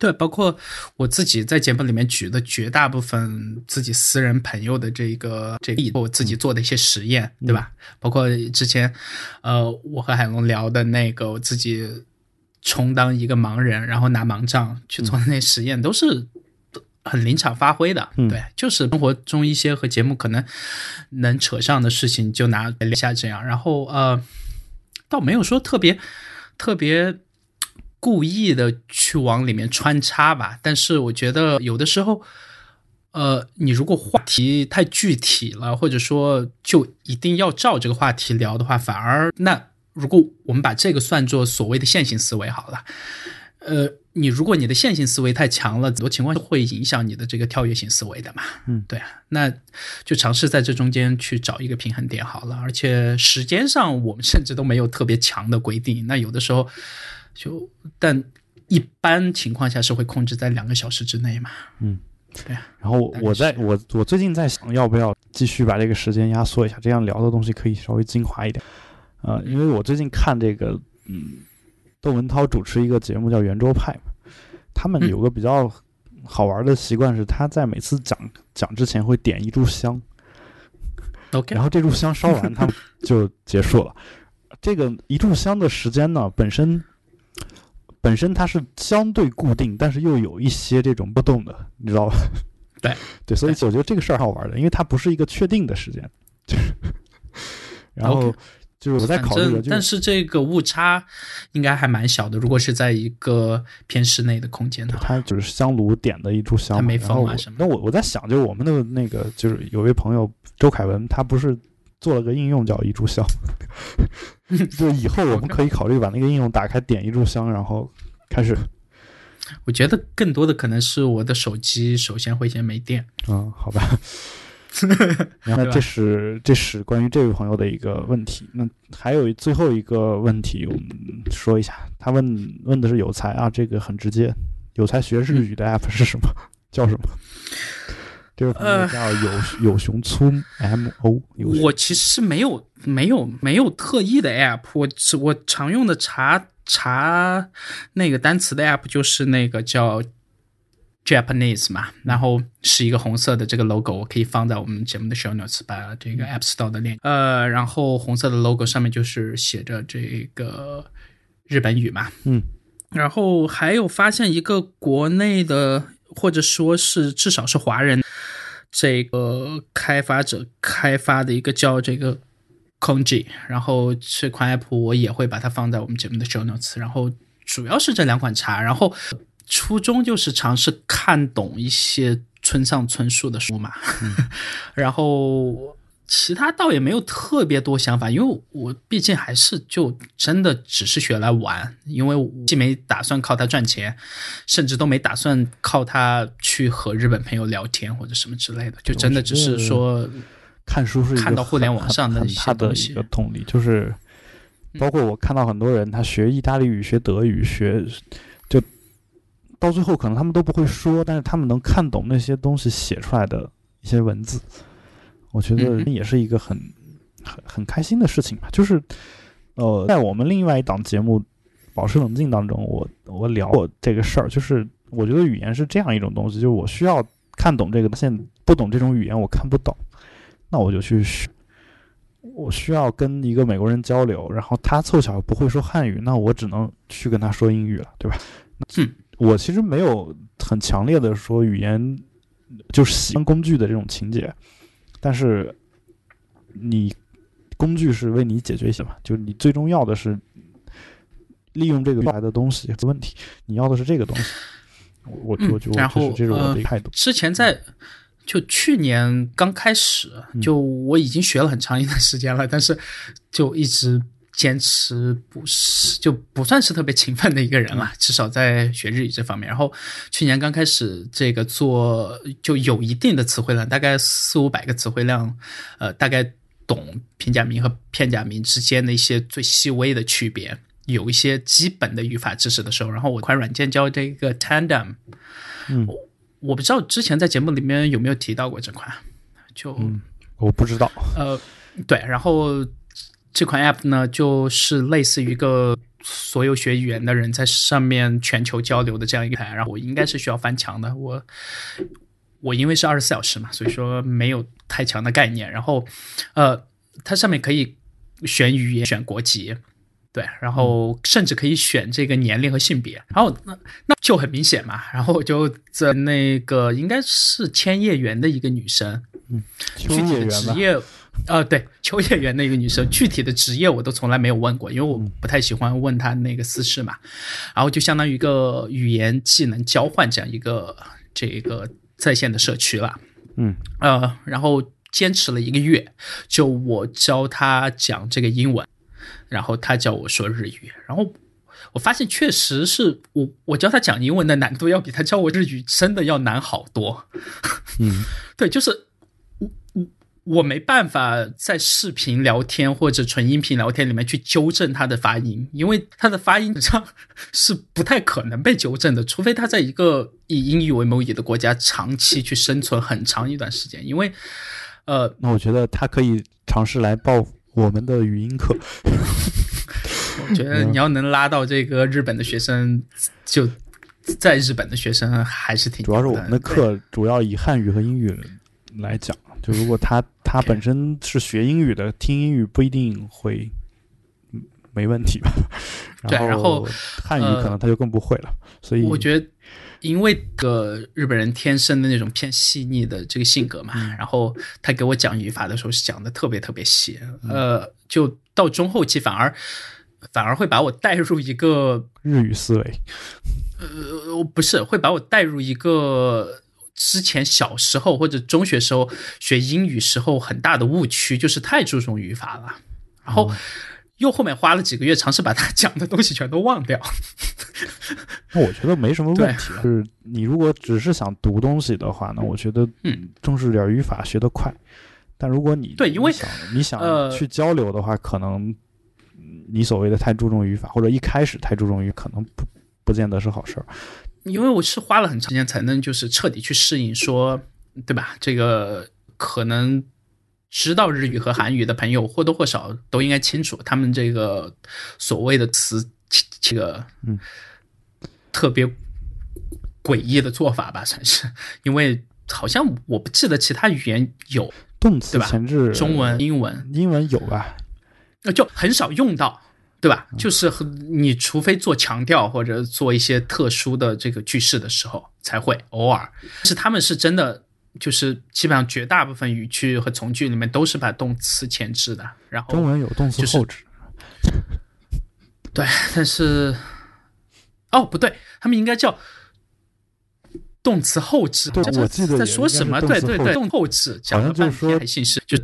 对，包括我自己在节目里面举的绝大部分自己私人朋友的这个这个，我自己做的一些实验，对吧？包括之前，呃，我和海龙聊的那个，我自己充当一个盲人，然后拿盲杖去做的那实验，都是很临场发挥的。对，就是生活中一些和节目可能能扯上的事情，就拿一下这样。然后呃，倒没有说特别特别。故意的去往里面穿插吧，但是我觉得有的时候，呃，你如果话题太具体了，或者说就一定要照这个话题聊的话，反而那如果我们把这个算作所谓的线性思维好了，呃，你如果你的线性思维太强了，很多情况会影响你的这个跳跃性思维的嘛。嗯，对啊，那就尝试在这中间去找一个平衡点好了。而且时间上我们甚至都没有特别强的规定，那有的时候。就，但一般情况下是会控制在两个小时之内嘛。嗯，对。然后我在我我最近在想要不要继续把这个时间压缩一下，这样聊的东西可以稍微精华一点。呃，因为我最近看这个，嗯，窦文涛主持一个节目叫《圆桌派》嘛，他们有个比较好玩的习惯是，他在每次讲讲之前会点一炷香。OK。然后这炷香烧完，他们就结束了。这个一炷香的时间呢，本身。本身它是相对固定，但是又有一些这种波动的，你知道吧？对 对，所以我觉得这个事儿好玩的，因为它不是一个确定的时间。就 是然后就是我在考虑，但是这个误差应该还蛮小的。如果是在一个偏室内的空间的话，它就是香炉点的一炷香，它没风啊什么。那我我在想，就是我们的那个，就是有位朋友周凯文，他不是做了个应用叫一炷香。就以后我们可以考虑把那个应用打开，点一炷香，然后开始。我觉得更多的可能是我的手机首先会先没电。嗯，好吧。那这是这是关于这位朋友的一个问题。那还有最后一个问题，我们说一下。他问问的是有才啊，这个很直接。有才学日语的 app 是什么？叫什么？这个朋友叫有有熊粗 M O。我其实是没有没有没有特意的 app，我我常用的查查那个单词的 app 就是那个叫。Japanese 嘛，然后是一个红色的这个 logo，我可以放在我们节目的 show notes，把这个 App Store 的链，呃，然后红色的 logo 上面就是写着这个日本语嘛，嗯，然后还有发现一个国内的，或者说是至少是华人这个开发者开发的一个叫这个 Konji，然后这款 app 我也会把它放在我们节目的 show notes，然后主要是这两款茶，然后。初衷就是尝试看懂一些村上春树的书嘛，然后其他倒也没有特别多想法，因为我毕竟还是就真的只是学来玩，因为既没打算靠它赚钱，甚至都没打算靠它去和日本朋友聊天或者什么之类的，就真的只是说看书是看到互联网上的一些东西的动力，就是包括我看到很多人他学意大利语、学德语、学就。到最后，可能他们都不会说，但是他们能看懂那些东西写出来的一些文字，我觉得也是一个很很很开心的事情吧。就是，呃，在我们另外一档节目《保持冷静》当中，我我聊过这个事儿。就是我觉得语言是这样一种东西，就是我需要看懂这个，现不懂这种语言，我看不懂，那我就去学。我需要跟一个美国人交流，然后他凑巧不会说汉语，那我只能去跟他说英语了，对吧？嗯。我其实没有很强烈的说语言就是喜欢工具的这种情节，但是你工具是为你解决一些嘛，就是你最终要的是利用这个来的东西问题，你要的是这个东西。我我就然后这是我的态度。之前在就去年刚开始，就我已经学了很长一段时间了，但是就一直。坚持不是就不算是特别勤奋的一个人了，至少在学日语这方面。然后去年刚开始这个做就有一定的词汇量，大概四五百个词汇量，呃，大概懂平假名和片假名之间的一些最细微的区别，有一些基本的语法知识的时候，然后我款软件叫这个 Tandem，嗯，我不知道之前在节目里面有没有提到过这款，就我不知道，呃，对，然后。这款 app 呢，就是类似于一个所有学语言的人在上面全球交流的这样一个台。然后我应该是需要翻墙的。我我因为是二十四小时嘛，所以说没有太强的概念。然后，呃，它上面可以选语言、选国籍，对，然后甚至可以选这个年龄和性别。然后那那就很明显嘛。然后我就在那个应该是千叶园的一个女生，嗯，具体的职业。呃，对，秋叶原的一个女生，具体的职业我都从来没有问过，因为我不太喜欢问她那个私事嘛。然后就相当于一个语言技能交换这样一个这个在线的社区了。嗯，呃，然后坚持了一个月，就我教她讲这个英文，然后她教我说日语，然后我发现确实是我我教她讲英文的难度要比她教我日语真的要难好多。嗯，对，就是。我没办法在视频聊天或者纯音频聊天里面去纠正他的发音，因为他的发音上是不太可能被纠正的，除非他在一个以英语为母语的国家长期去生存很长一段时间。因为，呃，那我觉得他可以尝试来报我们的语音课。我觉得你要能拉到这个日本的学生，就在日本的学生还是挺主要是我们的课主要以汉语和英语来讲。就如果他 他本身是学英语的，听英语不一定会没问题吧？对，然后汉语可能他就更不会了。所以我觉得，因为个日本人天生的那种偏细腻的这个性格嘛，然后他给我讲语法的时候是讲的特别特别细，呃，就到中后期反而反而会把我带入一个日语思维。呃，不是，会把我带入一个。之前小时候或者中学时候学英语时候很大的误区就是太注重语法了，然后又后面花了几个月尝试把他讲的东西全都忘掉。那我觉得没什么问题，就是你如果只是想读东西的话，呢我觉得嗯，重视点语法，学得快。但如果你对，因为想你想去交流的话，可能你所谓的太注重语法，或者一开始太注重语，可能不不见得是好事儿。因为我是花了很长时间才能就是彻底去适应，说对吧？这个可能知道日语和韩语的朋友或多或少都应该清楚，他们这个所谓的词，这个嗯。特别诡异的做法吧，算是，因为好像我不记得其他语言有动词前置，中文、英文、英文有吧？就很少用到，对吧？就是和你除非做强调或者做一些特殊的这个句式的时候才会偶尔，是他们是真的，就是基本上绝大部分语句和从句里面都是把动词前置的。然后中文有动词后置，对，但是。哦，不对，他们应该叫动词后置。对，我记得在说什么？对对对，动后置。讲了半天还，姓氏就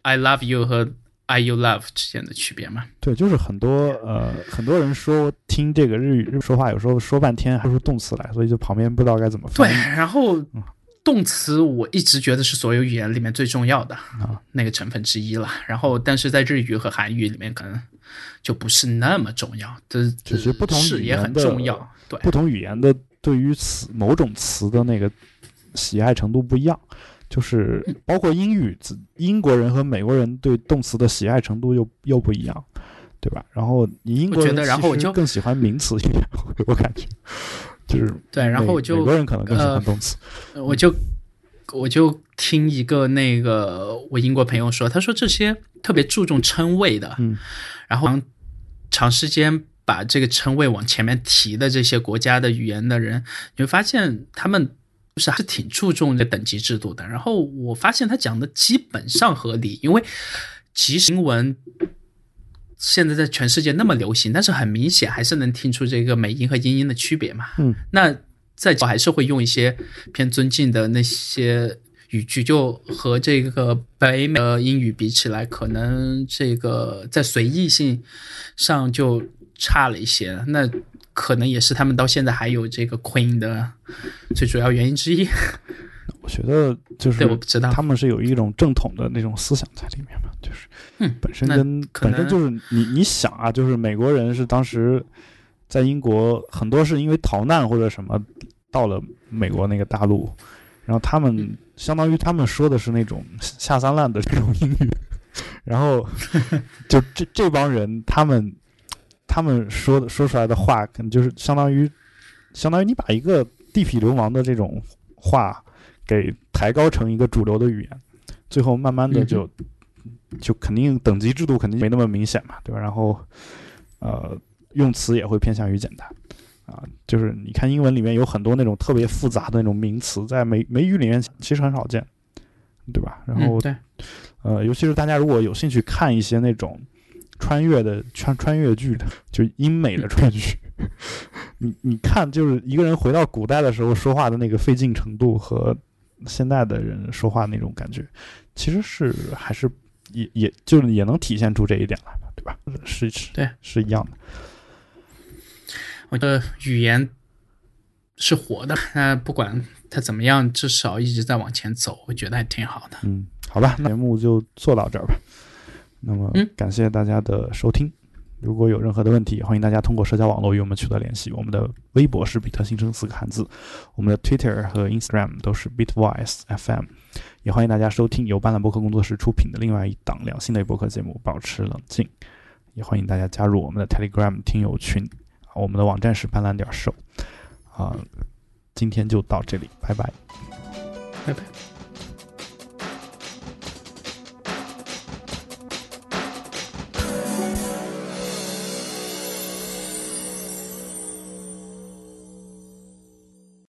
I love you 和 I you love 之间的区别嘛？对，就是很多呃，很多人说听这个日语日说话，有时候说半天还说动词来，所以就旁边不知道该怎么翻。对，然后动词我一直觉得是所有语言里面最重要的啊那个成分之一了。然后，但是在日语和韩语里面可能。就不是那么重要，这只是不同语言很重要，对不同语言的对于词某种词的那个喜爱程度不一样，就是包括英语，英国人和美国人对动词的喜爱程度又又不一样，对吧？然后你英国人其实更喜欢名词一点，我感觉就是对，然后我就美国人可能更喜欢动词，我就我就听一个那个我英国朋友说，他说这些特别注重称谓的，嗯，然后。长时间把这个称谓往前面提的这些国家的语言的人，你会发现他们就是还是挺注重这等级制度的。然后我发现他讲的基本上合理，因为其实英文现在在全世界那么流行，但是很明显还是能听出这个美音和英音的区别嘛。嗯，那在我还是会用一些偏尊敬的那些。语句就和这个北美的英语比起来，可能这个在随意性上就差了一些。那可能也是他们到现在还有这个 Queen 的最主要原因之一。我觉得就是，对，我不知道他们是有一种正统的那种思想在里面嘛，就是，嗯，本身跟本身就是你你想啊，就是美国人是当时在英国很多是因为逃难或者什么到了美国那个大陆，然后他们。相当于他们说的是那种下三滥的这种英语，然后 就这这帮人，他们他们说的说出来的话，可能就是相当于相当于你把一个地痞流氓的这种话给抬高成一个主流的语言，最后慢慢的就就肯定等级制度肯定没那么明显嘛，对吧？然后呃，用词也会偏向于简单。啊，就是你看英文里面有很多那种特别复杂的那种名词，在美美语里面其实很少见，对吧？然后对，呃，尤其是大家如果有兴趣看一些那种穿越的穿穿越剧的，就英美的穿越剧，你你看，就是一个人回到古代的时候说话的那个费劲程度和现在的人说话那种感觉，其实是还是也也就是也能体现出这一点来的，对吧？是是，对，是一样的。我的语言是活的，那不管它怎么样，至少一直在往前走，我觉得还挺好的。嗯，好吧，那节目就做到这儿吧。那么，感谢大家的收听。如果有任何的问题，欢迎大家通过社交网络与我们取得联系。我们的微博是比特新生四个汉字，我们的 Twitter 和 Instagram 都是 Bitwise FM。也欢迎大家收听由斑斓博客工作室出品的另外一档两性类博客节目《保持冷静》。也欢迎大家加入我们的 Telegram 听友群。我们的网站是斑斓点 show，啊，今天就到这里，拜拜，拜拜。